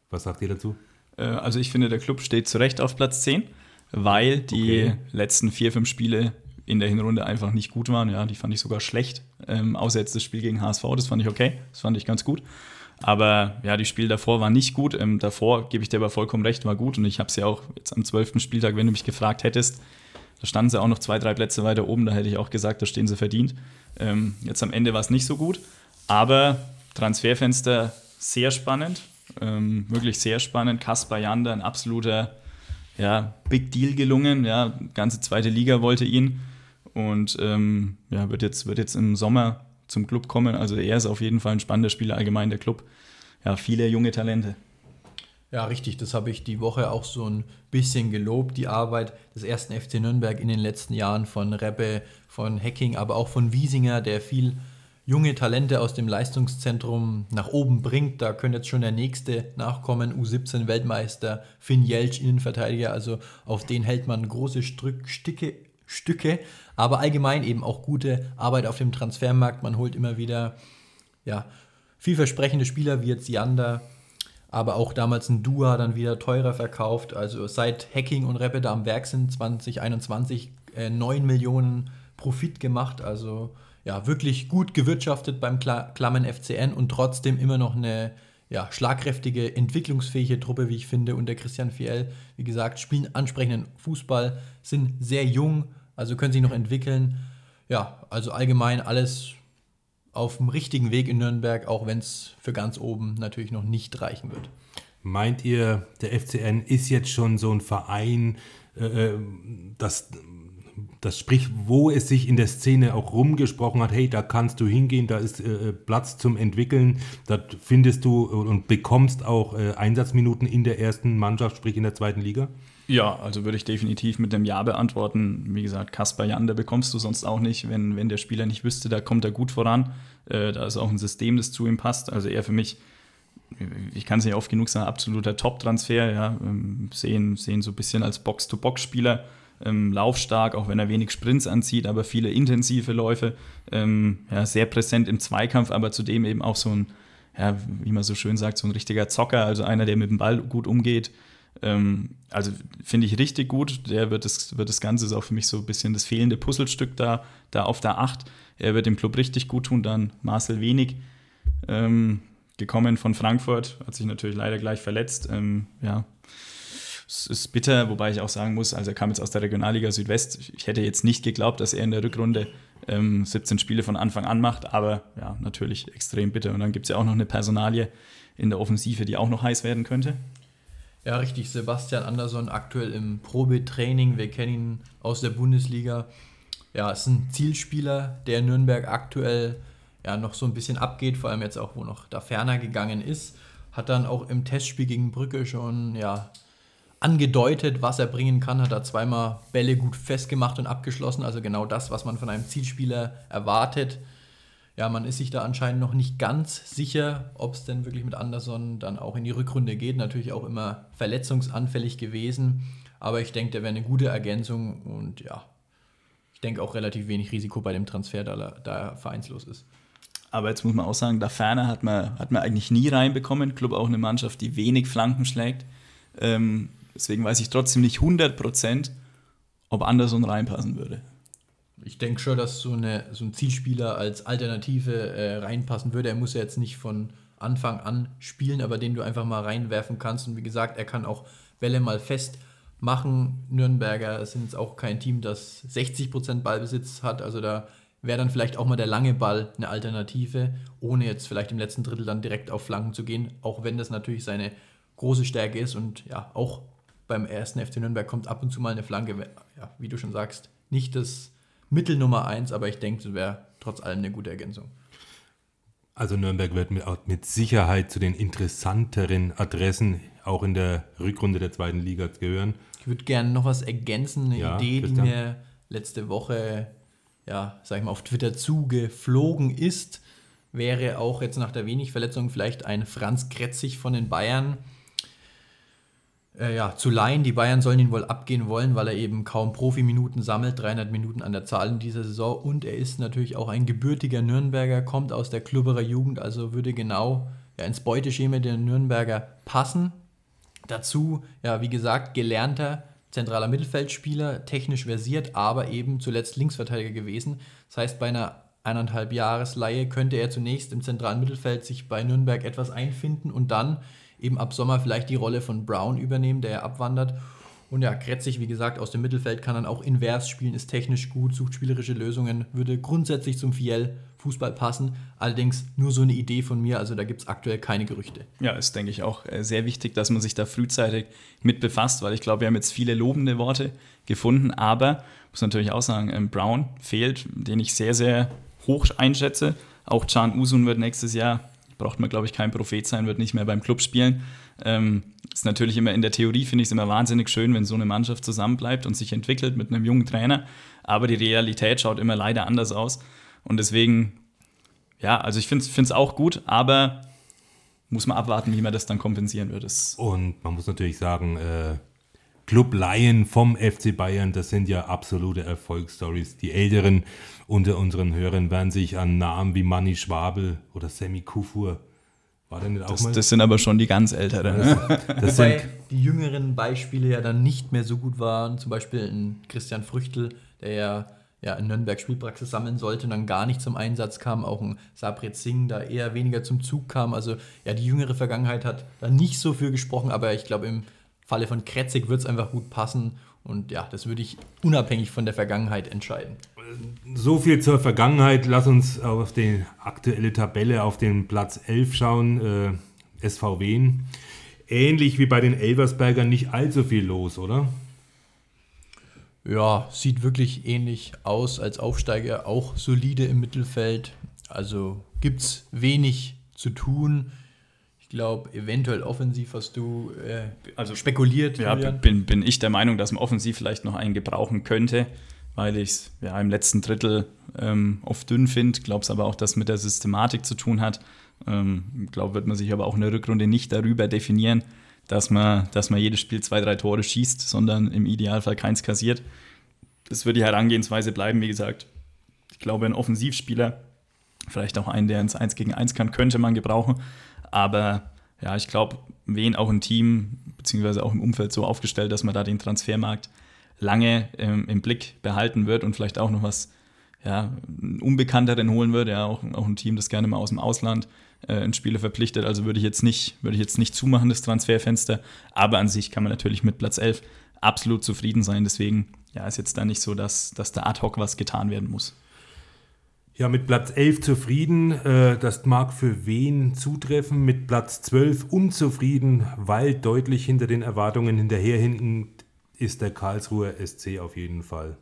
Was sagt ihr dazu? Äh, also ich finde, der Club steht zu Recht auf Platz 10, weil die okay. letzten vier, fünf Spiele in der Hinrunde einfach nicht gut waren. Ja, die fand ich sogar schlecht. Ähm, außer jetzt das Spiel gegen HSV, das fand ich okay. Das fand ich ganz gut. Aber ja, die Spiele davor waren nicht gut. Ähm, davor gebe ich dir aber vollkommen recht, war gut. Und ich habe es ja auch jetzt am zwölften Spieltag, wenn du mich gefragt hättest, da standen sie auch noch zwei, drei Plätze weiter oben. Da hätte ich auch gesagt, da stehen sie verdient. Ähm, jetzt am Ende war es nicht so gut. Aber Transferfenster sehr spannend. Ähm, wirklich sehr spannend. Kaspar Jander, ein absoluter ja, Big Deal gelungen. Ja, ganze zweite Liga wollte ihn. Und ähm, ja, wird, jetzt, wird jetzt im Sommer zum Club kommen. Also er ist auf jeden Fall ein spannender Spieler, allgemein der Club. Ja, viele junge Talente. Ja, richtig. Das habe ich die Woche auch so ein bisschen gelobt, die Arbeit des ersten FC Nürnberg in den letzten Jahren von Rebbe, von Hacking, aber auch von Wiesinger, der viel junge Talente aus dem Leistungszentrum nach oben bringt. Da könnte jetzt schon der nächste nachkommen, U17-Weltmeister Finn Jelsch, Innenverteidiger. Also auf den hält man große Stücke, Stücke, aber allgemein eben auch gute Arbeit auf dem Transfermarkt. Man holt immer wieder ja, vielversprechende Spieler wie jetzt Yander, aber auch damals ein Dua dann wieder teurer verkauft. Also seit Hacking und Rapid am Werk sind 2021 äh, 9 Millionen Profit gemacht. Also ja, wirklich gut gewirtschaftet beim Klammen FCN und trotzdem immer noch eine ja, schlagkräftige, entwicklungsfähige Truppe, wie ich finde. Und der Christian Fiel, wie gesagt, spielen ansprechenden Fußball, sind sehr jung, also können sich noch entwickeln. Ja, also allgemein alles auf dem richtigen Weg in Nürnberg, auch wenn es für ganz oben natürlich noch nicht reichen wird. Meint ihr, der FCN ist jetzt schon so ein Verein, äh, äh das das spricht, wo es sich in der Szene auch rumgesprochen hat, hey, da kannst du hingehen, da ist äh, Platz zum Entwickeln, da findest du und bekommst auch Einsatzminuten in der ersten Mannschaft, sprich in der zweiten Liga? Ja, also würde ich definitiv mit dem Ja beantworten. Wie gesagt, Kaspar Jan, der bekommst du sonst auch nicht, wenn, wenn der Spieler nicht wüsste, da kommt er gut voran. Äh, da ist auch ein System, das zu ihm passt. Also er für mich, ich kann es nicht oft genug sagen, absoluter Top-Transfer. Ja. Ähm, sehen, sehen so ein bisschen als Box-to-Box-Spieler ähm, laufstark, auch wenn er wenig Sprints anzieht, aber viele intensive Läufe, ähm, ja, sehr präsent im Zweikampf, aber zudem eben auch so ein, ja, wie man so schön sagt, so ein richtiger Zocker, also einer, der mit dem Ball gut umgeht. Ähm, also finde ich richtig gut. Der wird das, wird das Ganze ist auch für mich so ein bisschen das fehlende Puzzlestück da, da auf der 8. Er wird dem Club richtig gut tun, dann Marcel Wenig. Ähm, gekommen von Frankfurt, hat sich natürlich leider gleich verletzt. Ähm, ja, es ist bitter, wobei ich auch sagen muss, also er kam jetzt aus der Regionalliga Südwest. Ich hätte jetzt nicht geglaubt, dass er in der Rückrunde ähm, 17 Spiele von Anfang an macht, aber ja, natürlich extrem bitter. Und dann gibt es ja auch noch eine Personalie in der Offensive, die auch noch heiß werden könnte. Ja, richtig. Sebastian Andersson aktuell im Probetraining. Wir kennen ihn aus der Bundesliga. Ja, ist ein Zielspieler, der Nürnberg aktuell ja noch so ein bisschen abgeht, vor allem jetzt auch, wo noch da ferner gegangen ist. Hat dann auch im Testspiel gegen Brücke schon ja, angedeutet, was er bringen kann, hat er zweimal Bälle gut festgemacht und abgeschlossen. Also genau das, was man von einem Zielspieler erwartet. Ja, man ist sich da anscheinend noch nicht ganz sicher, ob es denn wirklich mit Anderson dann auch in die Rückrunde geht. Natürlich auch immer verletzungsanfällig gewesen. Aber ich denke, der wäre eine gute Ergänzung und ja, ich denke auch relativ wenig Risiko bei dem Transfer, da, da er vereinslos ist. Aber jetzt muss man auch sagen, da ferner hat man, hat man eigentlich nie reinbekommen. Club auch eine Mannschaft, die wenig Flanken schlägt. Ähm, Deswegen weiß ich trotzdem nicht 100%, ob Anderson reinpassen würde. Ich denke schon, dass so, eine, so ein Zielspieler als Alternative äh, reinpassen würde. Er muss ja jetzt nicht von Anfang an spielen, aber den du einfach mal reinwerfen kannst. Und wie gesagt, er kann auch Welle mal festmachen. Nürnberger sind jetzt auch kein Team, das 60% Ballbesitz hat. Also da wäre dann vielleicht auch mal der lange Ball eine Alternative, ohne jetzt vielleicht im letzten Drittel dann direkt auf Flanken zu gehen. Auch wenn das natürlich seine große Stärke ist und ja, auch beim ersten FC Nürnberg kommt ab und zu mal eine Flanke, ja, wie du schon sagst, nicht das Mittel Nummer eins, aber ich denke, das wäre trotz allem eine gute Ergänzung. Also Nürnberg wird mit, mit Sicherheit zu den interessanteren Adressen auch in der Rückrunde der zweiten Liga gehören. Ich würde gerne noch was ergänzen, eine ja, Idee, die mir letzte Woche, ja, sag ich mal, auf Twitter zugeflogen ist, wäre auch jetzt nach der wenig Verletzung vielleicht ein Franz Kretzig von den Bayern äh, ja, zu leihen. Die Bayern sollen ihn wohl abgehen wollen, weil er eben kaum Profiminuten sammelt, 300 Minuten an der Zahl in dieser Saison. Und er ist natürlich auch ein gebürtiger Nürnberger, kommt aus der Klubberer Jugend, also würde genau ja, ins Beuteschema der Nürnberger passen. Dazu, ja, wie gesagt, gelernter zentraler Mittelfeldspieler, technisch versiert, aber eben zuletzt Linksverteidiger gewesen. Das heißt, bei einer eineinhalb Jahresleihe könnte er zunächst im zentralen Mittelfeld sich bei Nürnberg etwas einfinden und dann eben ab Sommer vielleicht die Rolle von Brown übernehmen, der abwandert. Und ja, Kretzig, wie gesagt, aus dem Mittelfeld kann dann auch invers spielen, ist technisch gut, sucht spielerische Lösungen, würde grundsätzlich zum Fiel Fußball passen. Allerdings nur so eine Idee von mir, also da gibt es aktuell keine Gerüchte. Ja, ist, denke ich, auch äh, sehr wichtig, dass man sich da frühzeitig mit befasst, weil ich glaube, wir haben jetzt viele lobende Worte gefunden, aber muss natürlich auch sagen, ähm, Brown fehlt, den ich sehr, sehr hoch einschätze. Auch Can Usun wird nächstes Jahr braucht man, glaube ich, kein Prophet sein, wird nicht mehr beim Club spielen. Ähm, ist natürlich immer in der Theorie, finde ich es immer wahnsinnig schön, wenn so eine Mannschaft zusammenbleibt und sich entwickelt mit einem jungen Trainer. Aber die Realität schaut immer leider anders aus. Und deswegen, ja, also ich finde es auch gut, aber muss man abwarten, wie man das dann kompensieren wird. Das und man muss natürlich sagen, äh, Club Lion vom FC Bayern, das sind ja absolute Erfolgsstories. Die Älteren unter unseren Hörern werden sich an Namen wie Manny Schwabel oder Sammy Kufur war denn nicht auch das, mal? Das sind aber schon die ganz Älteren. Das, das Wobei die jüngeren Beispiele ja dann nicht mehr so gut waren. Zum Beispiel ein Christian Früchtel, der ja, ja in Nürnberg Spielpraxis sammeln sollte und dann gar nicht zum Einsatz kam. Auch ein Sabret Singh, da eher weniger zum Zug kam. Also ja, die jüngere Vergangenheit hat da nicht so viel gesprochen, aber ich glaube, im Falle von Kretzig wird es einfach gut passen. Und ja, das würde ich unabhängig von der Vergangenheit entscheiden. So viel zur Vergangenheit. Lass uns auf die aktuelle Tabelle auf den Platz 11 schauen. Äh, SVW. Ähnlich wie bei den Elversbergern nicht allzu viel los, oder? Ja, sieht wirklich ähnlich aus als Aufsteiger. Auch solide im Mittelfeld. Also gibt es wenig zu tun glaube, eventuell offensiv hast du äh, also spekuliert. Ja, bin, bin ich der Meinung, dass man offensiv vielleicht noch einen gebrauchen könnte, weil ich es ja, im letzten Drittel ähm, oft dünn finde. Glaube es aber auch, dass mit der Systematik zu tun hat. Ähm, glaube, wird man sich aber auch in der Rückrunde nicht darüber definieren, dass man, dass man jedes Spiel zwei, drei Tore schießt, sondern im Idealfall keins kassiert. Das wird die Herangehensweise bleiben, wie gesagt. Ich glaube, ein Offensivspieler, vielleicht auch einen, der ins 1 gegen 1 kann, könnte man gebrauchen. Aber ja, ich glaube, wen auch ein Team, beziehungsweise auch im Umfeld so aufgestellt, dass man da den Transfermarkt lange ähm, im Blick behalten wird und vielleicht auch noch was ja, Unbekannteren holen würde. Ja, auch, auch ein Team, das gerne mal aus dem Ausland äh, einen Spieler verpflichtet. Also würde ich jetzt nicht, würde ich jetzt nicht zumachen, das Transferfenster. Aber an sich kann man natürlich mit Platz 11 absolut zufrieden sein. Deswegen ja, ist jetzt da nicht so, dass, dass da ad hoc was getan werden muss. Ja, mit Platz 11 zufrieden, äh, das mag für wen zutreffen. Mit Platz 12 unzufrieden, weil deutlich hinter den Erwartungen hinterherhinken ist der Karlsruher SC auf jeden Fall.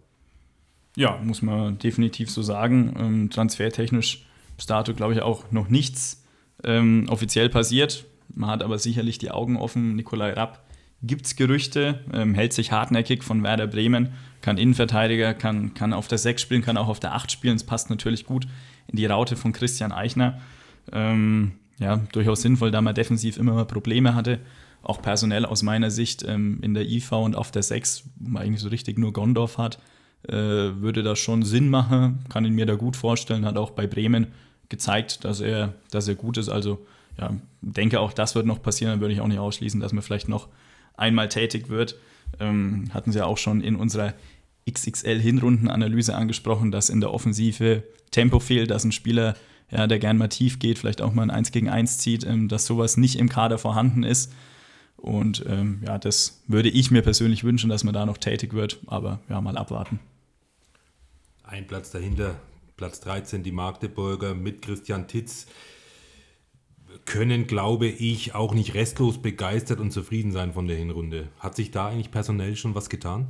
Ja, muss man definitiv so sagen. Ähm, transfertechnisch bis dato, glaube ich, auch noch nichts ähm, offiziell passiert. Man hat aber sicherlich die Augen offen. Nikolai Rapp gibt es Gerüchte, ähm, hält sich hartnäckig von Werder Bremen, kann Innenverteidiger, kann, kann auf der 6 spielen, kann auch auf der 8 spielen. Es passt natürlich gut in die Raute von Christian Eichner. Ähm, ja, durchaus sinnvoll, da man defensiv immer mal Probleme hatte. Auch personell aus meiner Sicht ähm, in der IV und auf der 6, wo man eigentlich so richtig nur Gondorf hat, äh, würde das schon Sinn machen. Kann ihn mir da gut vorstellen. Hat auch bei Bremen gezeigt, dass er, dass er gut ist. Also ja, denke auch, das wird noch passieren. Dann würde ich auch nicht ausschließen, dass man vielleicht noch einmal tätig wird. Ähm, hatten sie ja auch schon in unserer XXL-Hinrundenanalyse angesprochen, dass in der Offensive Tempo fehlt, dass ein Spieler, ja, der gern mal tief geht, vielleicht auch mal ein 1 gegen 1 zieht, ähm, dass sowas nicht im Kader vorhanden ist. Und ähm, ja, das würde ich mir persönlich wünschen, dass man da noch tätig wird, aber ja, mal abwarten. Ein Platz dahinter, Platz 13, die Magdeburger mit Christian Titz können, glaube ich, auch nicht restlos begeistert und zufrieden sein von der Hinrunde. Hat sich da eigentlich personell schon was getan?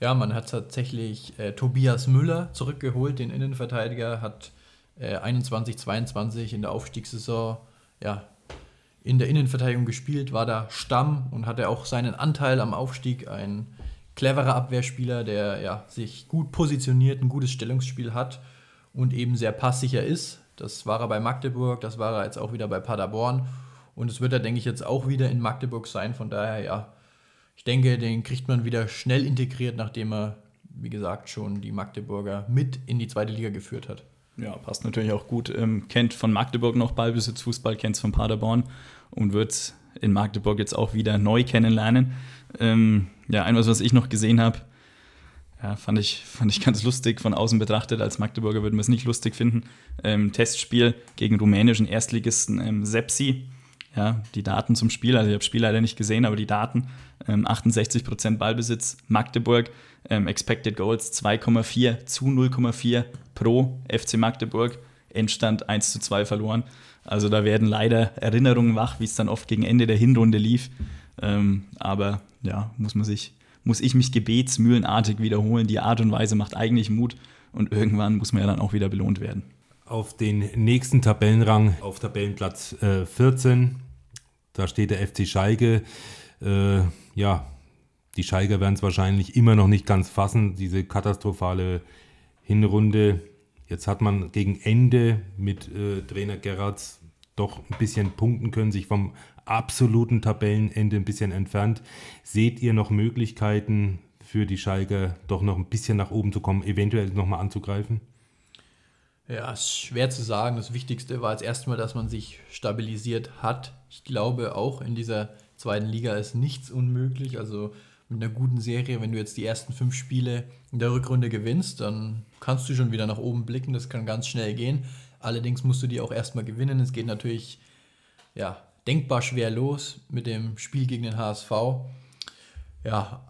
Ja, man hat tatsächlich äh, Tobias Müller zurückgeholt, den Innenverteidiger, hat äh, 21, 22 in der Aufstiegssaison ja, in der Innenverteidigung gespielt, war da Stamm und hatte auch seinen Anteil am Aufstieg. Ein cleverer Abwehrspieler, der ja, sich gut positioniert, ein gutes Stellungsspiel hat und eben sehr passsicher ist. Das war er bei Magdeburg, das war er jetzt auch wieder bei Paderborn. Und es wird er, denke ich, jetzt auch wieder in Magdeburg sein. Von daher, ja, ich denke, den kriegt man wieder schnell integriert, nachdem er, wie gesagt, schon die Magdeburger mit in die zweite Liga geführt hat. Ja, passt natürlich auch gut. Ähm, kennt von Magdeburg noch Ballbesitz, Fußball, kennt es von Paderborn und wird in Magdeburg jetzt auch wieder neu kennenlernen. Ähm, ja, ein was, was ich noch gesehen habe, ja, fand ich, fand ich ganz lustig von außen betrachtet. Als Magdeburger würden wir es nicht lustig finden. Ähm, Testspiel gegen rumänischen Erstligisten ähm, Sepsi. Ja, die Daten zum Spiel, also ich habe das Spiel leider nicht gesehen, aber die Daten: ähm, 68% Ballbesitz, Magdeburg, ähm, Expected Goals 2,4 zu 0,4 pro FC Magdeburg, Endstand 1 zu 2 verloren. Also da werden leider Erinnerungen wach, wie es dann oft gegen Ende der Hinrunde lief. Ähm, aber ja, muss man sich muss ich mich gebetsmühlenartig wiederholen. Die Art und Weise macht eigentlich Mut und irgendwann muss man ja dann auch wieder belohnt werden. Auf den nächsten Tabellenrang, auf Tabellenplatz äh, 14, da steht der FC Schalke. Äh, ja, die Schalker werden es wahrscheinlich immer noch nicht ganz fassen, diese katastrophale Hinrunde. Jetzt hat man gegen Ende mit äh, Trainer Gerrards doch ein bisschen punkten können, sich vom absoluten Tabellenende ein bisschen entfernt. Seht ihr noch Möglichkeiten für die Schalke doch noch ein bisschen nach oben zu kommen, eventuell nochmal anzugreifen? Ja, ist schwer zu sagen. Das Wichtigste war als erstmal, dass man sich stabilisiert hat. Ich glaube, auch in dieser zweiten Liga ist nichts unmöglich. Also mit einer guten Serie, wenn du jetzt die ersten fünf Spiele in der Rückrunde gewinnst, dann kannst du schon wieder nach oben blicken. Das kann ganz schnell gehen. Allerdings musst du die auch erstmal gewinnen. Es geht natürlich ja, denkbar schwer los mit dem Spiel gegen den HSV. Ja,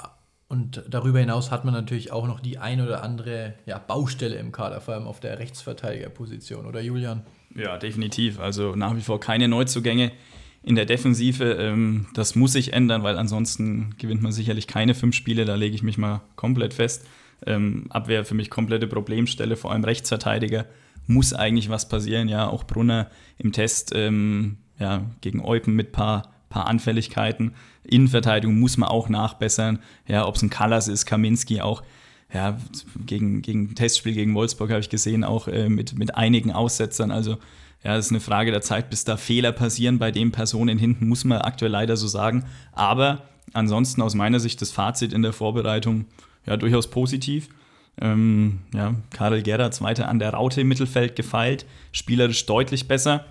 und darüber hinaus hat man natürlich auch noch die ein oder andere ja, Baustelle im Kader, vor allem auf der Rechtsverteidigerposition, oder Julian? Ja, definitiv. Also nach wie vor keine Neuzugänge in der Defensive. Ähm, das muss sich ändern, weil ansonsten gewinnt man sicherlich keine fünf Spiele. Da lege ich mich mal komplett fest. Ähm, Abwehr für mich komplette Problemstelle, vor allem Rechtsverteidiger muss eigentlich was passieren. Ja, auch Brunner im Test ähm, ja, gegen Eupen mit paar, paar Anfälligkeiten. Innenverteidigung muss man auch nachbessern. Ja, ob es ein Kallas ist, Kaminski auch. Ja, gegen, gegen Testspiel gegen Wolfsburg habe ich gesehen, auch äh, mit, mit einigen Aussetzern. Also, ja, es ist eine Frage der Zeit, bis da Fehler passieren bei den Personen hinten, muss man aktuell leider so sagen. Aber ansonsten aus meiner Sicht das Fazit in der Vorbereitung ja durchaus positiv. Ähm, ja, Karel Gerrard, Zweiter an der Raute im Mittelfeld gefeilt, spielerisch deutlich besser.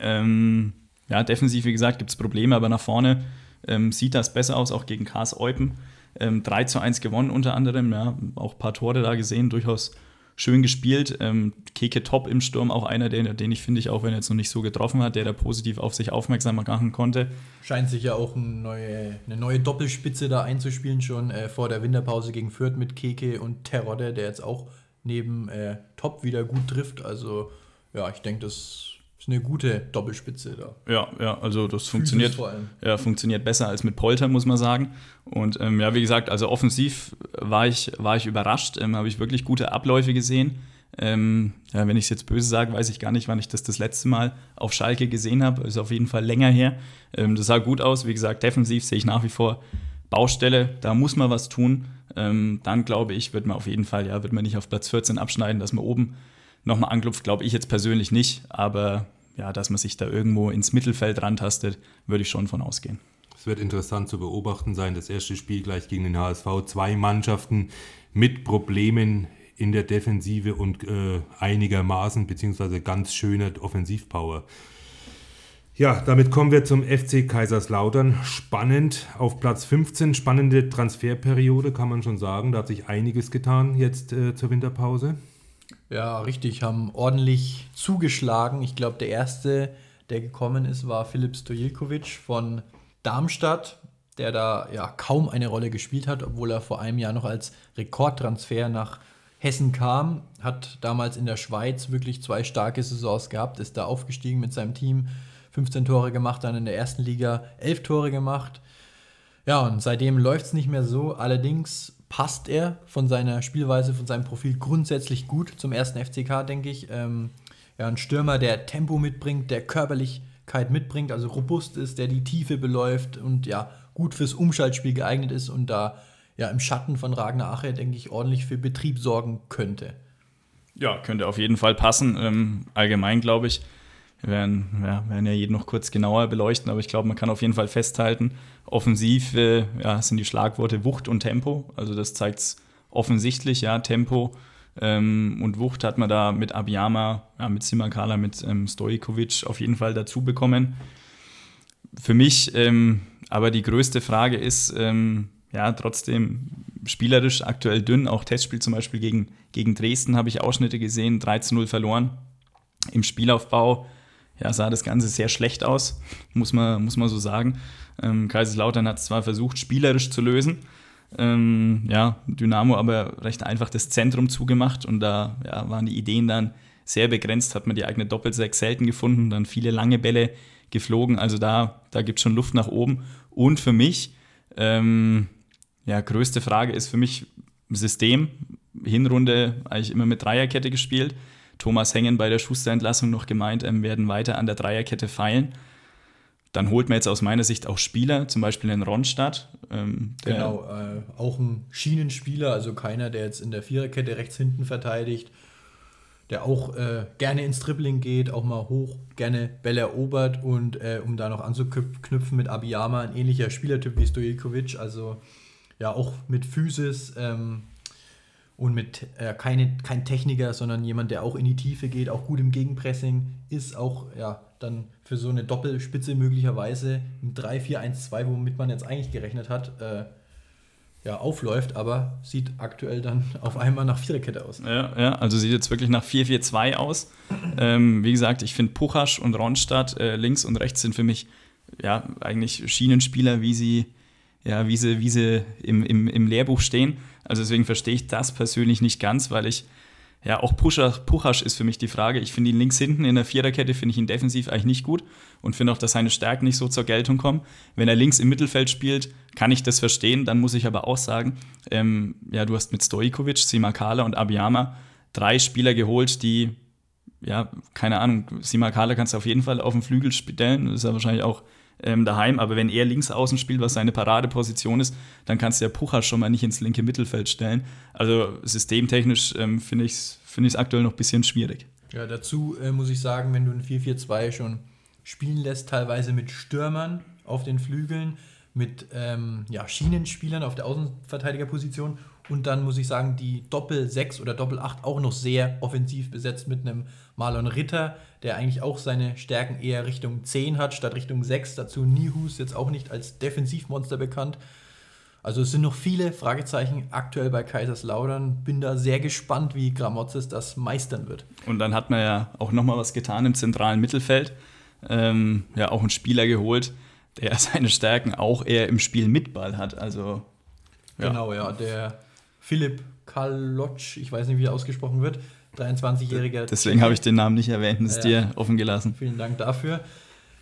Ähm, ja, defensiv, wie gesagt, gibt es Probleme, aber nach vorne ähm, sieht das besser aus, auch gegen Kars Eupen. Ähm, 3 zu 1 gewonnen unter anderem, ja, auch ein paar Tore da gesehen, durchaus schön gespielt. Ähm, Keke Top im Sturm, auch einer, den, den ich finde ich, auch wenn er jetzt noch nicht so getroffen hat, der da positiv auf sich aufmerksam machen konnte. Scheint sich ja auch eine neue, eine neue Doppelspitze da einzuspielen, schon äh, vor der Winterpause gegen Fürth mit Keke und Terodde, der jetzt auch neben äh, Top wieder gut trifft. Also ja, ich denke, das ist eine gute Doppelspitze da. Ja, ja, also das funktioniert, ja, funktioniert besser als mit Polter, muss man sagen. Und ähm, ja, wie gesagt, also offensiv war ich, war ich überrascht, ähm, habe ich wirklich gute Abläufe gesehen. Ähm, ja, wenn ich es jetzt böse sage, weiß ich gar nicht, wann ich das das letzte Mal auf Schalke gesehen habe. Ist auf jeden Fall länger her. Ähm, das sah gut aus. Wie gesagt, defensiv sehe ich nach wie vor Baustelle. Da muss man was tun. Ähm, dann glaube ich, wird man auf jeden Fall, ja, wird man nicht auf Platz 14 abschneiden, dass man oben nochmal anklopft, glaube ich jetzt persönlich nicht. Aber ja, dass man sich da irgendwo ins Mittelfeld rantastet, würde ich schon von ausgehen. Es wird interessant zu beobachten sein, das erste Spiel gleich gegen den HSV. Zwei Mannschaften mit Problemen in der Defensive und äh, einigermaßen, beziehungsweise ganz schöner Offensivpower. Ja, damit kommen wir zum FC Kaiserslautern. Spannend auf Platz 15, spannende Transferperiode, kann man schon sagen. Da hat sich einiges getan jetzt äh, zur Winterpause. Ja, richtig, haben ordentlich zugeschlagen. Ich glaube, der erste, der gekommen ist, war Philipp Stojilkovic von Darmstadt, der da ja kaum eine Rolle gespielt hat, obwohl er vor einem Jahr noch als Rekordtransfer nach Hessen kam, hat damals in der Schweiz wirklich zwei starke Saisons gehabt, ist da aufgestiegen mit seinem Team, 15 Tore gemacht, dann in der ersten Liga 11 Tore gemacht. Ja, und seitdem läuft es nicht mehr so. Allerdings passt er von seiner Spielweise, von seinem Profil grundsätzlich gut zum ersten FCK, denke ich. Ähm, ja, ein Stürmer, der Tempo mitbringt, der Körperlichkeit mitbringt, also robust ist, der die Tiefe beläuft und ja, gut fürs Umschaltspiel geeignet ist und da ja im Schatten von Ragnar Ache, denke ich, ordentlich für Betrieb sorgen könnte. Ja, könnte auf jeden Fall passen. Ähm, allgemein glaube ich, wir werden, ja, werden ja jeden noch kurz genauer beleuchten, aber ich glaube, man kann auf jeden Fall festhalten, offensiv äh, ja, sind die Schlagworte Wucht und Tempo. Also das zeigt es offensichtlich, ja, Tempo ähm, und Wucht hat man da mit Abiyama, ja, mit Simakala, mit ähm, Stojkovic auf jeden Fall dazu bekommen. Für mich ähm, aber die größte Frage ist, ähm, ja, trotzdem spielerisch aktuell dünn. Auch Testspiel zum Beispiel gegen, gegen Dresden habe ich Ausschnitte gesehen, 13-0 verloren. Im Spielaufbau ja, sah das Ganze sehr schlecht aus, muss man, muss man so sagen. Ähm, Kaiserslautern hat zwar versucht, spielerisch zu lösen, ähm, ja, Dynamo aber recht einfach das Zentrum zugemacht und da ja, waren die Ideen dann sehr begrenzt, hat man die eigene Doppelsechs selten gefunden, dann viele lange Bälle geflogen, also da, da gibt es schon Luft nach oben. Und für mich, ähm, ja, größte Frage ist für mich System. Hinrunde eigentlich immer mit Dreierkette gespielt. Thomas Hengen bei der Schusterentlassung noch gemeint, ähm, werden weiter an der Dreierkette feilen. Dann holt man jetzt aus meiner Sicht auch Spieler, zum Beispiel in Ronstadt. Ähm, genau, äh, auch ein Schienenspieler, also keiner, der jetzt in der Viererkette rechts hinten verteidigt, der auch äh, gerne ins Dribbling geht, auch mal hoch, gerne Bälle erobert und äh, um da noch anzuknüpfen mit Abiyama, ein ähnlicher Spielertyp wie Stojkovic, also ja auch mit Physis ähm, und mit äh, keine, kein Techniker, sondern jemand, der auch in die Tiefe geht, auch gut im Gegenpressing ist, auch ja dann für so eine Doppelspitze möglicherweise im 3-4-1-2, womit man jetzt eigentlich gerechnet hat, äh, ja, aufläuft, aber sieht aktuell dann auf einmal nach Viererkette aus. Ja, ja also sieht jetzt wirklich nach 4-4-2 aus. ähm, wie gesagt, ich finde Puchasch und Ronstadt äh, links und rechts sind für mich ja eigentlich Schienenspieler, wie sie ja, wie sie, wie sie im, im, im Lehrbuch stehen. Also deswegen verstehe ich das persönlich nicht ganz, weil ich, ja, auch Puchasch ist für mich die Frage. Ich finde ihn links hinten in der Viererkette, finde ich ihn defensiv eigentlich nicht gut und finde auch, dass seine Stärken nicht so zur Geltung kommen. Wenn er links im Mittelfeld spielt, kann ich das verstehen. Dann muss ich aber auch sagen, ähm, ja, du hast mit Stojkovic, Simakala und Abiyama drei Spieler geholt, die, ja, keine Ahnung, Simakala kannst du auf jeden Fall auf den Flügel stellen. Das ist ja wahrscheinlich auch ähm, daheim. Aber wenn er links außen spielt, was seine Paradeposition ist, dann kannst du ja Pucher schon mal nicht ins linke Mittelfeld stellen. Also systemtechnisch ähm, finde ich es find aktuell noch ein bisschen schwierig. Ja, dazu äh, muss ich sagen, wenn du ein 4-4-2 schon spielen lässt, teilweise mit Stürmern auf den Flügeln, mit ähm, ja, Schienenspielern auf der Außenverteidigerposition und dann muss ich sagen, die Doppel 6 oder Doppel 8 auch noch sehr offensiv besetzt mit einem Marlon Ritter, der eigentlich auch seine Stärken eher Richtung 10 hat, statt Richtung 6. Dazu Nihus, jetzt auch nicht als Defensivmonster bekannt. Also es sind noch viele Fragezeichen aktuell bei Kaiserslautern. Bin da sehr gespannt, wie Gramozis das meistern wird. Und dann hat man ja auch nochmal was getan im zentralen Mittelfeld. Ähm, ja, auch einen Spieler geholt, der seine Stärken auch eher im Spiel mit Ball hat. Also, ja. Genau, ja, der Philipp Kalotsch, ich weiß nicht, wie er ausgesprochen wird, 23-jähriger. Deswegen habe ich den Namen nicht erwähnt, ist äh, dir offen gelassen. Vielen Dank dafür.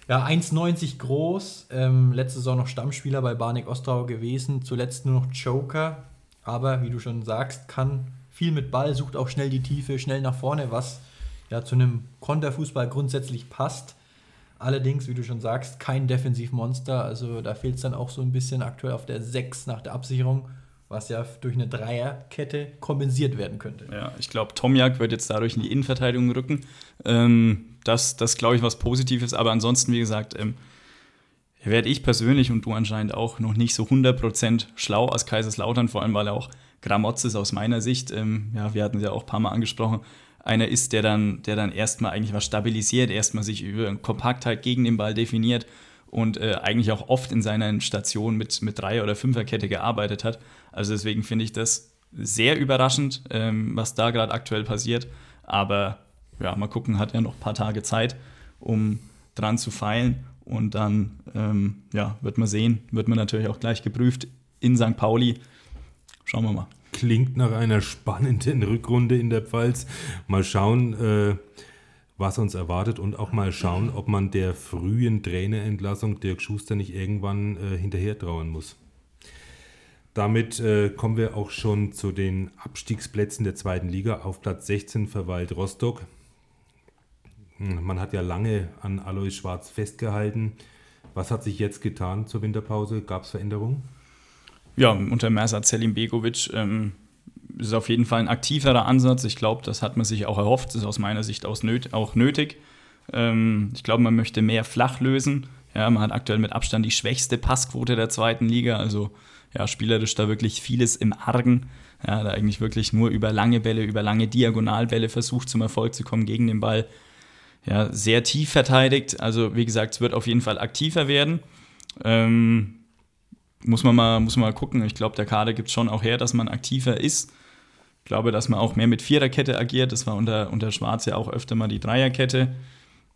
Ja, 1,90 groß, ähm, letzte Saison noch Stammspieler bei Barnik Ostrau gewesen, zuletzt nur noch Joker, aber wie du schon sagst, kann viel mit Ball, sucht auch schnell die Tiefe, schnell nach vorne, was ja zu einem Konterfußball grundsätzlich passt. Allerdings, wie du schon sagst, kein Defensivmonster, also da fehlt es dann auch so ein bisschen aktuell auf der 6 nach der Absicherung was ja durch eine Dreierkette kompensiert werden könnte. Ja, ich glaube, Tomjak wird jetzt dadurch in die Innenverteidigung rücken. Ähm, das, das glaube ich, was Positives. Aber ansonsten, wie gesagt, ähm, werde ich persönlich und du anscheinend auch noch nicht so 100% schlau aus Kaiserslautern, vor allem weil er auch Gramozis aus meiner Sicht, ähm, ja, wir hatten es ja auch ein paar Mal angesprochen, einer ist, der dann, der dann erstmal eigentlich was stabilisiert, erstmal sich über Kompaktheit gegen den Ball definiert und äh, eigentlich auch oft in seinen Stationen mit, mit Dreier- oder Fünferkette gearbeitet hat. Also deswegen finde ich das sehr überraschend, ähm, was da gerade aktuell passiert. Aber ja, mal gucken, hat er noch ein paar Tage Zeit, um dran zu feilen. Und dann ähm, ja, wird man sehen, wird man natürlich auch gleich geprüft in St. Pauli. Schauen wir mal. Klingt nach einer spannenden Rückrunde in der Pfalz. Mal schauen, äh, was uns erwartet und auch mal schauen, ob man der frühen Trainerentlassung Dirk Schuster nicht irgendwann äh, hinterher trauern muss. Damit äh, kommen wir auch schon zu den Abstiegsplätzen der zweiten Liga. Auf Platz 16 verweilt Rostock. Man hat ja lange an Alois Schwarz festgehalten. Was hat sich jetzt getan zur Winterpause? Gab es Veränderungen? Ja, unter Mersat Selim Begovic ähm, ist auf jeden Fall ein aktiverer Ansatz. Ich glaube, das hat man sich auch erhofft. Das ist aus meiner Sicht auch nötig. Ähm, ich glaube, man möchte mehr flach lösen. Ja, man hat aktuell mit Abstand die schwächste Passquote der zweiten Liga. Also ja, spielerisch da wirklich vieles im Argen. Ja, da eigentlich wirklich nur über lange Bälle, über lange Diagonalbälle versucht zum Erfolg zu kommen gegen den Ball. Ja, sehr tief verteidigt. Also wie gesagt, es wird auf jeden Fall aktiver werden. Ähm, muss man mal, muss man mal gucken. Ich glaube, der Kader gibt schon auch her, dass man aktiver ist. Ich glaube, dass man auch mehr mit Viererkette agiert. Das war unter, unter Schwarz ja auch öfter mal die Dreierkette.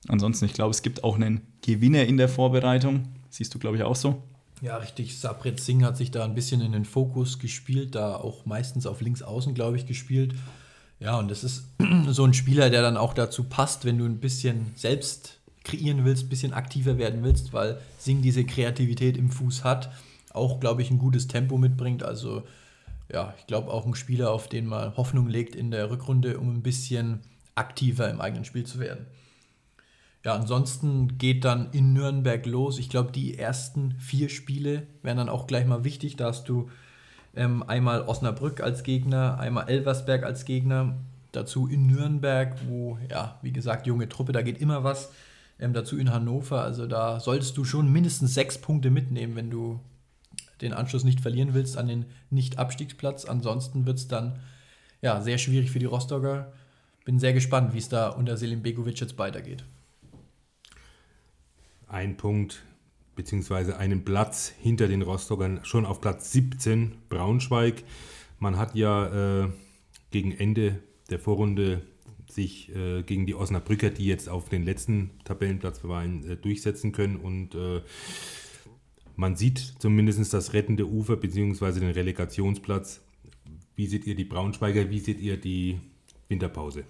Ansonsten, ich glaube, es gibt auch einen Gewinner in der Vorbereitung. Siehst du, glaube ich, auch so. Ja, richtig. Sabret Singh hat sich da ein bisschen in den Fokus gespielt, da auch meistens auf links außen, glaube ich, gespielt. Ja, und das ist so ein Spieler, der dann auch dazu passt, wenn du ein bisschen selbst kreieren willst, ein bisschen aktiver werden willst, weil Singh diese Kreativität im Fuß hat, auch, glaube ich, ein gutes Tempo mitbringt. Also, ja, ich glaube auch ein Spieler, auf den man Hoffnung legt in der Rückrunde, um ein bisschen aktiver im eigenen Spiel zu werden. Ja, ansonsten geht dann in Nürnberg los. Ich glaube, die ersten vier Spiele wären dann auch gleich mal wichtig. Da hast du ähm, einmal Osnabrück als Gegner, einmal Elversberg als Gegner. Dazu in Nürnberg, wo, ja, wie gesagt, junge Truppe, da geht immer was. Ähm, dazu in Hannover. Also da solltest du schon mindestens sechs Punkte mitnehmen, wenn du den Anschluss nicht verlieren willst an den Nicht-Abstiegsplatz. Ansonsten wird es dann ja, sehr schwierig für die Rostocker. Bin sehr gespannt, wie es da unter Selim Begovic jetzt weitergeht ein Punkt bzw. einen Platz hinter den Rostockern, schon auf Platz 17 Braunschweig. Man hat ja äh, gegen Ende der Vorrunde sich äh, gegen die Osnabrücker, die jetzt auf den letzten Tabellenplatz verweilen, äh, durchsetzen können und äh, man sieht zumindest das rettende Ufer bzw. den Relegationsplatz. Wie seht ihr die Braunschweiger? Wie seht ihr die Winterpause?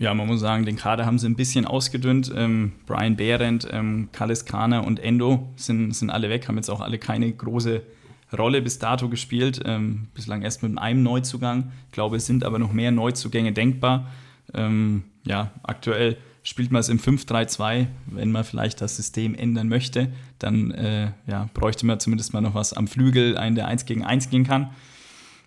Ja, man muss sagen, den Kader haben sie ein bisschen ausgedünnt. Ähm, Brian Behrendt, ähm, Kalis Kana und Endo sind, sind alle weg, haben jetzt auch alle keine große Rolle bis dato gespielt. Ähm, bislang erst mit einem Neuzugang. Ich glaube, es sind aber noch mehr Neuzugänge denkbar. Ähm, ja, aktuell spielt man es im 5-3-2. Wenn man vielleicht das System ändern möchte, dann äh, ja, bräuchte man zumindest mal noch was am Flügel, einen, der 1 gegen 1 gehen kann.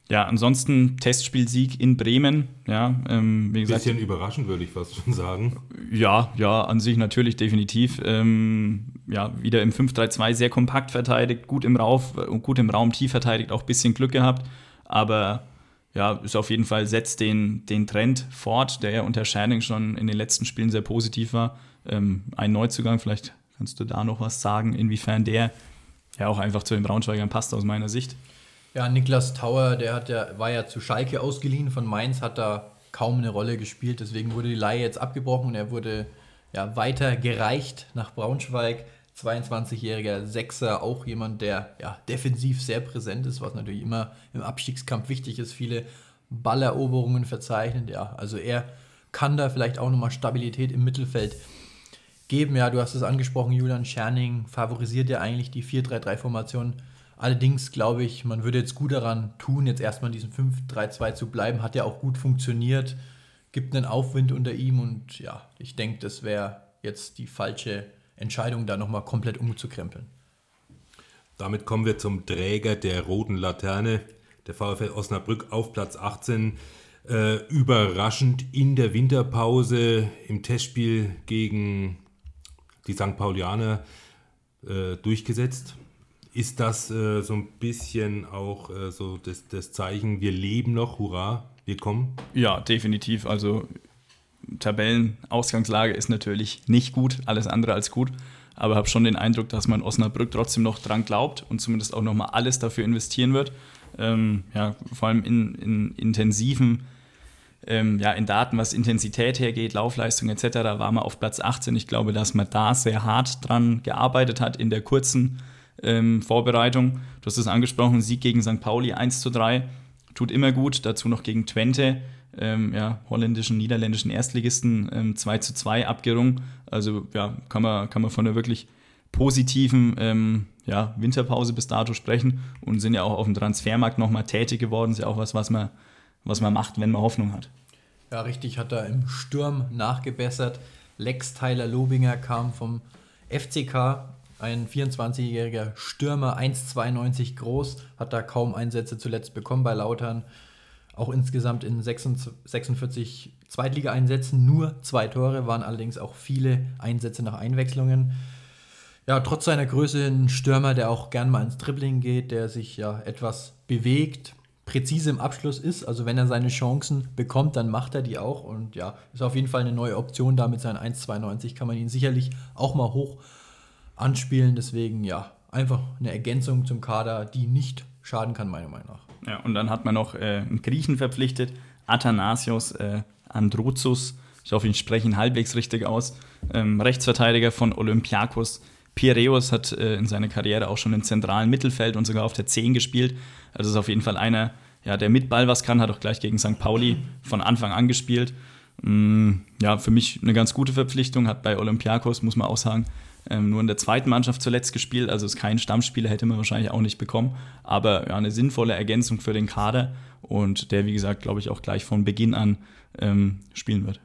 Ja, ansonsten Testspielsieg in Bremen. Ja, ähm, wie gesagt, Bisschen überraschend, würde ich fast schon sagen. Ja, ja, an sich natürlich definitiv. Ähm, ja, wieder im 5-3-2 sehr kompakt verteidigt, gut im Raum und äh, gut im Raum tief verteidigt, auch ein bisschen Glück gehabt. Aber ja, ist auf jeden Fall setzt den, den Trend fort, der ja unter Scherning schon in den letzten Spielen sehr positiv war. Ähm, ein Neuzugang, vielleicht kannst du da noch was sagen, inwiefern der ja auch einfach zu den Braunschweigern passt aus meiner Sicht. Ja, Niklas Tauer, der hat ja, war ja zu Schalke ausgeliehen, von Mainz hat da kaum eine Rolle gespielt, deswegen wurde die Leihe jetzt abgebrochen und er wurde ja, weiter gereicht nach Braunschweig. 22-jähriger Sechser, auch jemand, der ja, defensiv sehr präsent ist, was natürlich immer im Abstiegskampf wichtig ist, viele Balleroberungen verzeichnet. Ja, also er kann da vielleicht auch nochmal Stabilität im Mittelfeld geben. Ja, du hast es angesprochen, Julian Scherning favorisiert ja eigentlich die 4-3-3-Formation Allerdings glaube ich, man würde jetzt gut daran tun, jetzt erstmal in diesem 5-3-2 zu bleiben. Hat ja auch gut funktioniert, gibt einen Aufwind unter ihm und ja, ich denke, das wäre jetzt die falsche Entscheidung, da nochmal komplett umzukrempeln. Damit kommen wir zum Träger der roten Laterne, der VfL Osnabrück auf Platz 18. Äh, überraschend in der Winterpause im Testspiel gegen die St. Paulianer äh, durchgesetzt ist das äh, so ein bisschen auch äh, so das, das, Zeichen, wir leben noch, hurra? wir kommen? Ja, definitiv. Also Tabellenausgangslage ist natürlich nicht gut, alles andere als gut. Aber habe schon den Eindruck, dass man Osnabrück trotzdem noch dran glaubt und zumindest auch nochmal alles dafür investieren wird. Ähm, ja, vor allem in, in intensiven, ähm, ja, in Daten, was Intensität hergeht, Laufleistung etc., war man auf Platz 18. Ich glaube, dass man da sehr hart dran gearbeitet hat in der kurzen ähm, Vorbereitung. Du hast es angesprochen, Sieg gegen St. Pauli 1 zu 3, tut immer gut. Dazu noch gegen Twente ähm, ja, holländischen, niederländischen Erstligisten ähm, 2 zu 2 abgerungen. Also ja, kann man, kann man von einer wirklich positiven ähm, ja, Winterpause bis dato sprechen und sind ja auch auf dem Transfermarkt nochmal tätig geworden. Ist ja auch was, was man, was man macht, wenn man Hoffnung hat. Ja, richtig, hat er im Sturm nachgebessert. Lex Tyler Lobinger kam vom FCK, ein 24-jähriger Stürmer, 1,92 groß, hat da kaum Einsätze zuletzt bekommen bei Lautern. Auch insgesamt in 46 Zweitliga-Einsätzen nur zwei Tore, waren allerdings auch viele Einsätze nach Einwechslungen. Ja, trotz seiner Größe ein Stürmer, der auch gern mal ins Dribbling geht, der sich ja etwas bewegt, präzise im Abschluss ist. Also wenn er seine Chancen bekommt, dann macht er die auch. Und ja, ist auf jeden Fall eine neue Option. Da mit seinen 1,92 kann man ihn sicherlich auch mal hoch anspielen. Deswegen ja, einfach eine Ergänzung zum Kader, die nicht schaden kann, meiner Meinung nach. Ja, und dann hat man noch äh, einen Griechen verpflichtet, Athanasios äh, Androuzos. Ich hoffe, ich spreche ihn halbwegs richtig aus. Ähm, Rechtsverteidiger von Olympiakos. Piräus hat äh, in seiner Karriere auch schon im zentralen Mittelfeld und sogar auf der 10 gespielt. Also ist auf jeden Fall einer, ja, der mit Ball was kann, hat auch gleich gegen St. Pauli von Anfang an gespielt. Mm, ja, für mich eine ganz gute Verpflichtung, hat bei Olympiakos, muss man auch sagen, ähm, nur in der zweiten Mannschaft zuletzt gespielt, also ist kein Stammspieler, hätte man wahrscheinlich auch nicht bekommen, aber ja, eine sinnvolle Ergänzung für den Kader und der, wie gesagt, glaube ich, auch gleich von Beginn an ähm, spielen wird.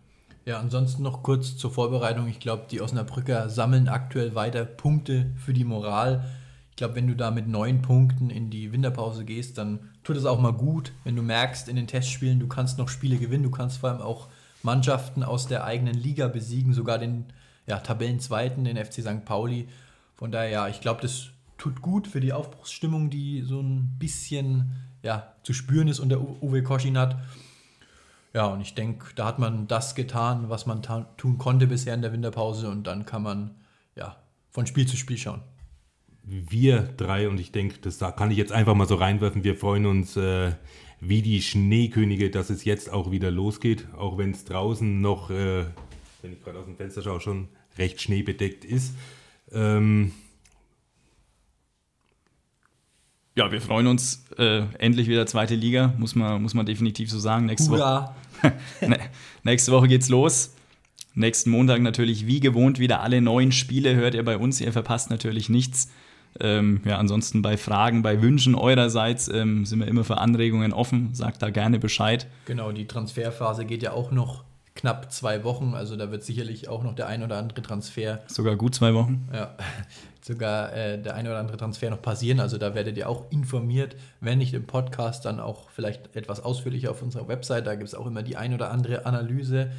Ja, ansonsten noch kurz zur Vorbereitung. Ich glaube, die Osnabrücker sammeln aktuell weiter Punkte für die Moral. Ich glaube, wenn du da mit neun Punkten in die Winterpause gehst, dann tut es auch mal gut, wenn du merkst in den Testspielen, du kannst noch Spiele gewinnen, du kannst vor allem auch Mannschaften aus der eigenen Liga besiegen, sogar den ja, Tabellenzweiten, den FC St. Pauli. Von daher, ja, ich glaube, das tut gut für die Aufbruchsstimmung, die so ein bisschen ja, zu spüren ist unter Uwe Koschin hat. Ja, und ich denke, da hat man das getan, was man tun konnte bisher in der Winterpause und dann kann man ja von Spiel zu Spiel schauen. Wir drei, und ich denke, das kann ich jetzt einfach mal so reinwerfen, wir freuen uns äh, wie die Schneekönige, dass es jetzt auch wieder losgeht, auch wenn es draußen noch, äh, wenn ich gerade aus dem Fenster schaue, schon recht schneebedeckt ist. Ähm ja, wir freuen uns äh, endlich wieder zweite Liga, muss man, muss man definitiv so sagen. Nächste Woche, ne, nächste Woche geht's los. Nächsten Montag natürlich wie gewohnt wieder alle neuen Spiele hört ihr bei uns. Ihr verpasst natürlich nichts. Ähm, ja, ansonsten bei Fragen, bei Wünschen eurerseits ähm, sind wir immer für Anregungen offen. Sagt da gerne Bescheid. Genau, die Transferphase geht ja auch noch knapp zwei Wochen. Also da wird sicherlich auch noch der ein oder andere Transfer. Sogar gut zwei Wochen. Ja, sogar äh, der ein oder andere Transfer noch passieren. Also da werdet ihr auch informiert. Wenn nicht im Podcast, dann auch vielleicht etwas ausführlicher auf unserer Website. Da gibt es auch immer die ein oder andere Analyse.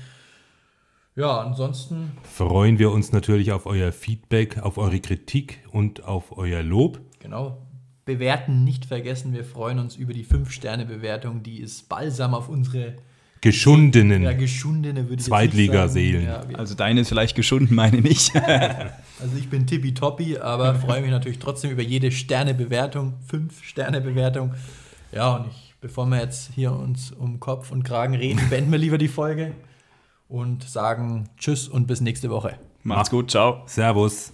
Ja, ansonsten. Freuen wir uns natürlich auf euer Feedback, auf eure Kritik und auf euer Lob. Genau. Bewerten nicht vergessen. Wir freuen uns über die 5-Sterne-Bewertung. Die ist balsam auf unsere geschundenen ja, geschundene würde ich Zweitligaseelen. Ja, also deine ist vielleicht geschunden, meine nicht. also ich bin tippitoppi, aber freue mich natürlich trotzdem über jede Sternebewertung, fünf Sternebewertung. Ja, und ich, bevor wir jetzt hier uns um Kopf und Kragen reden, beenden wir lieber die Folge und sagen Tschüss und bis nächste Woche. Macht's gut, ciao. Servus.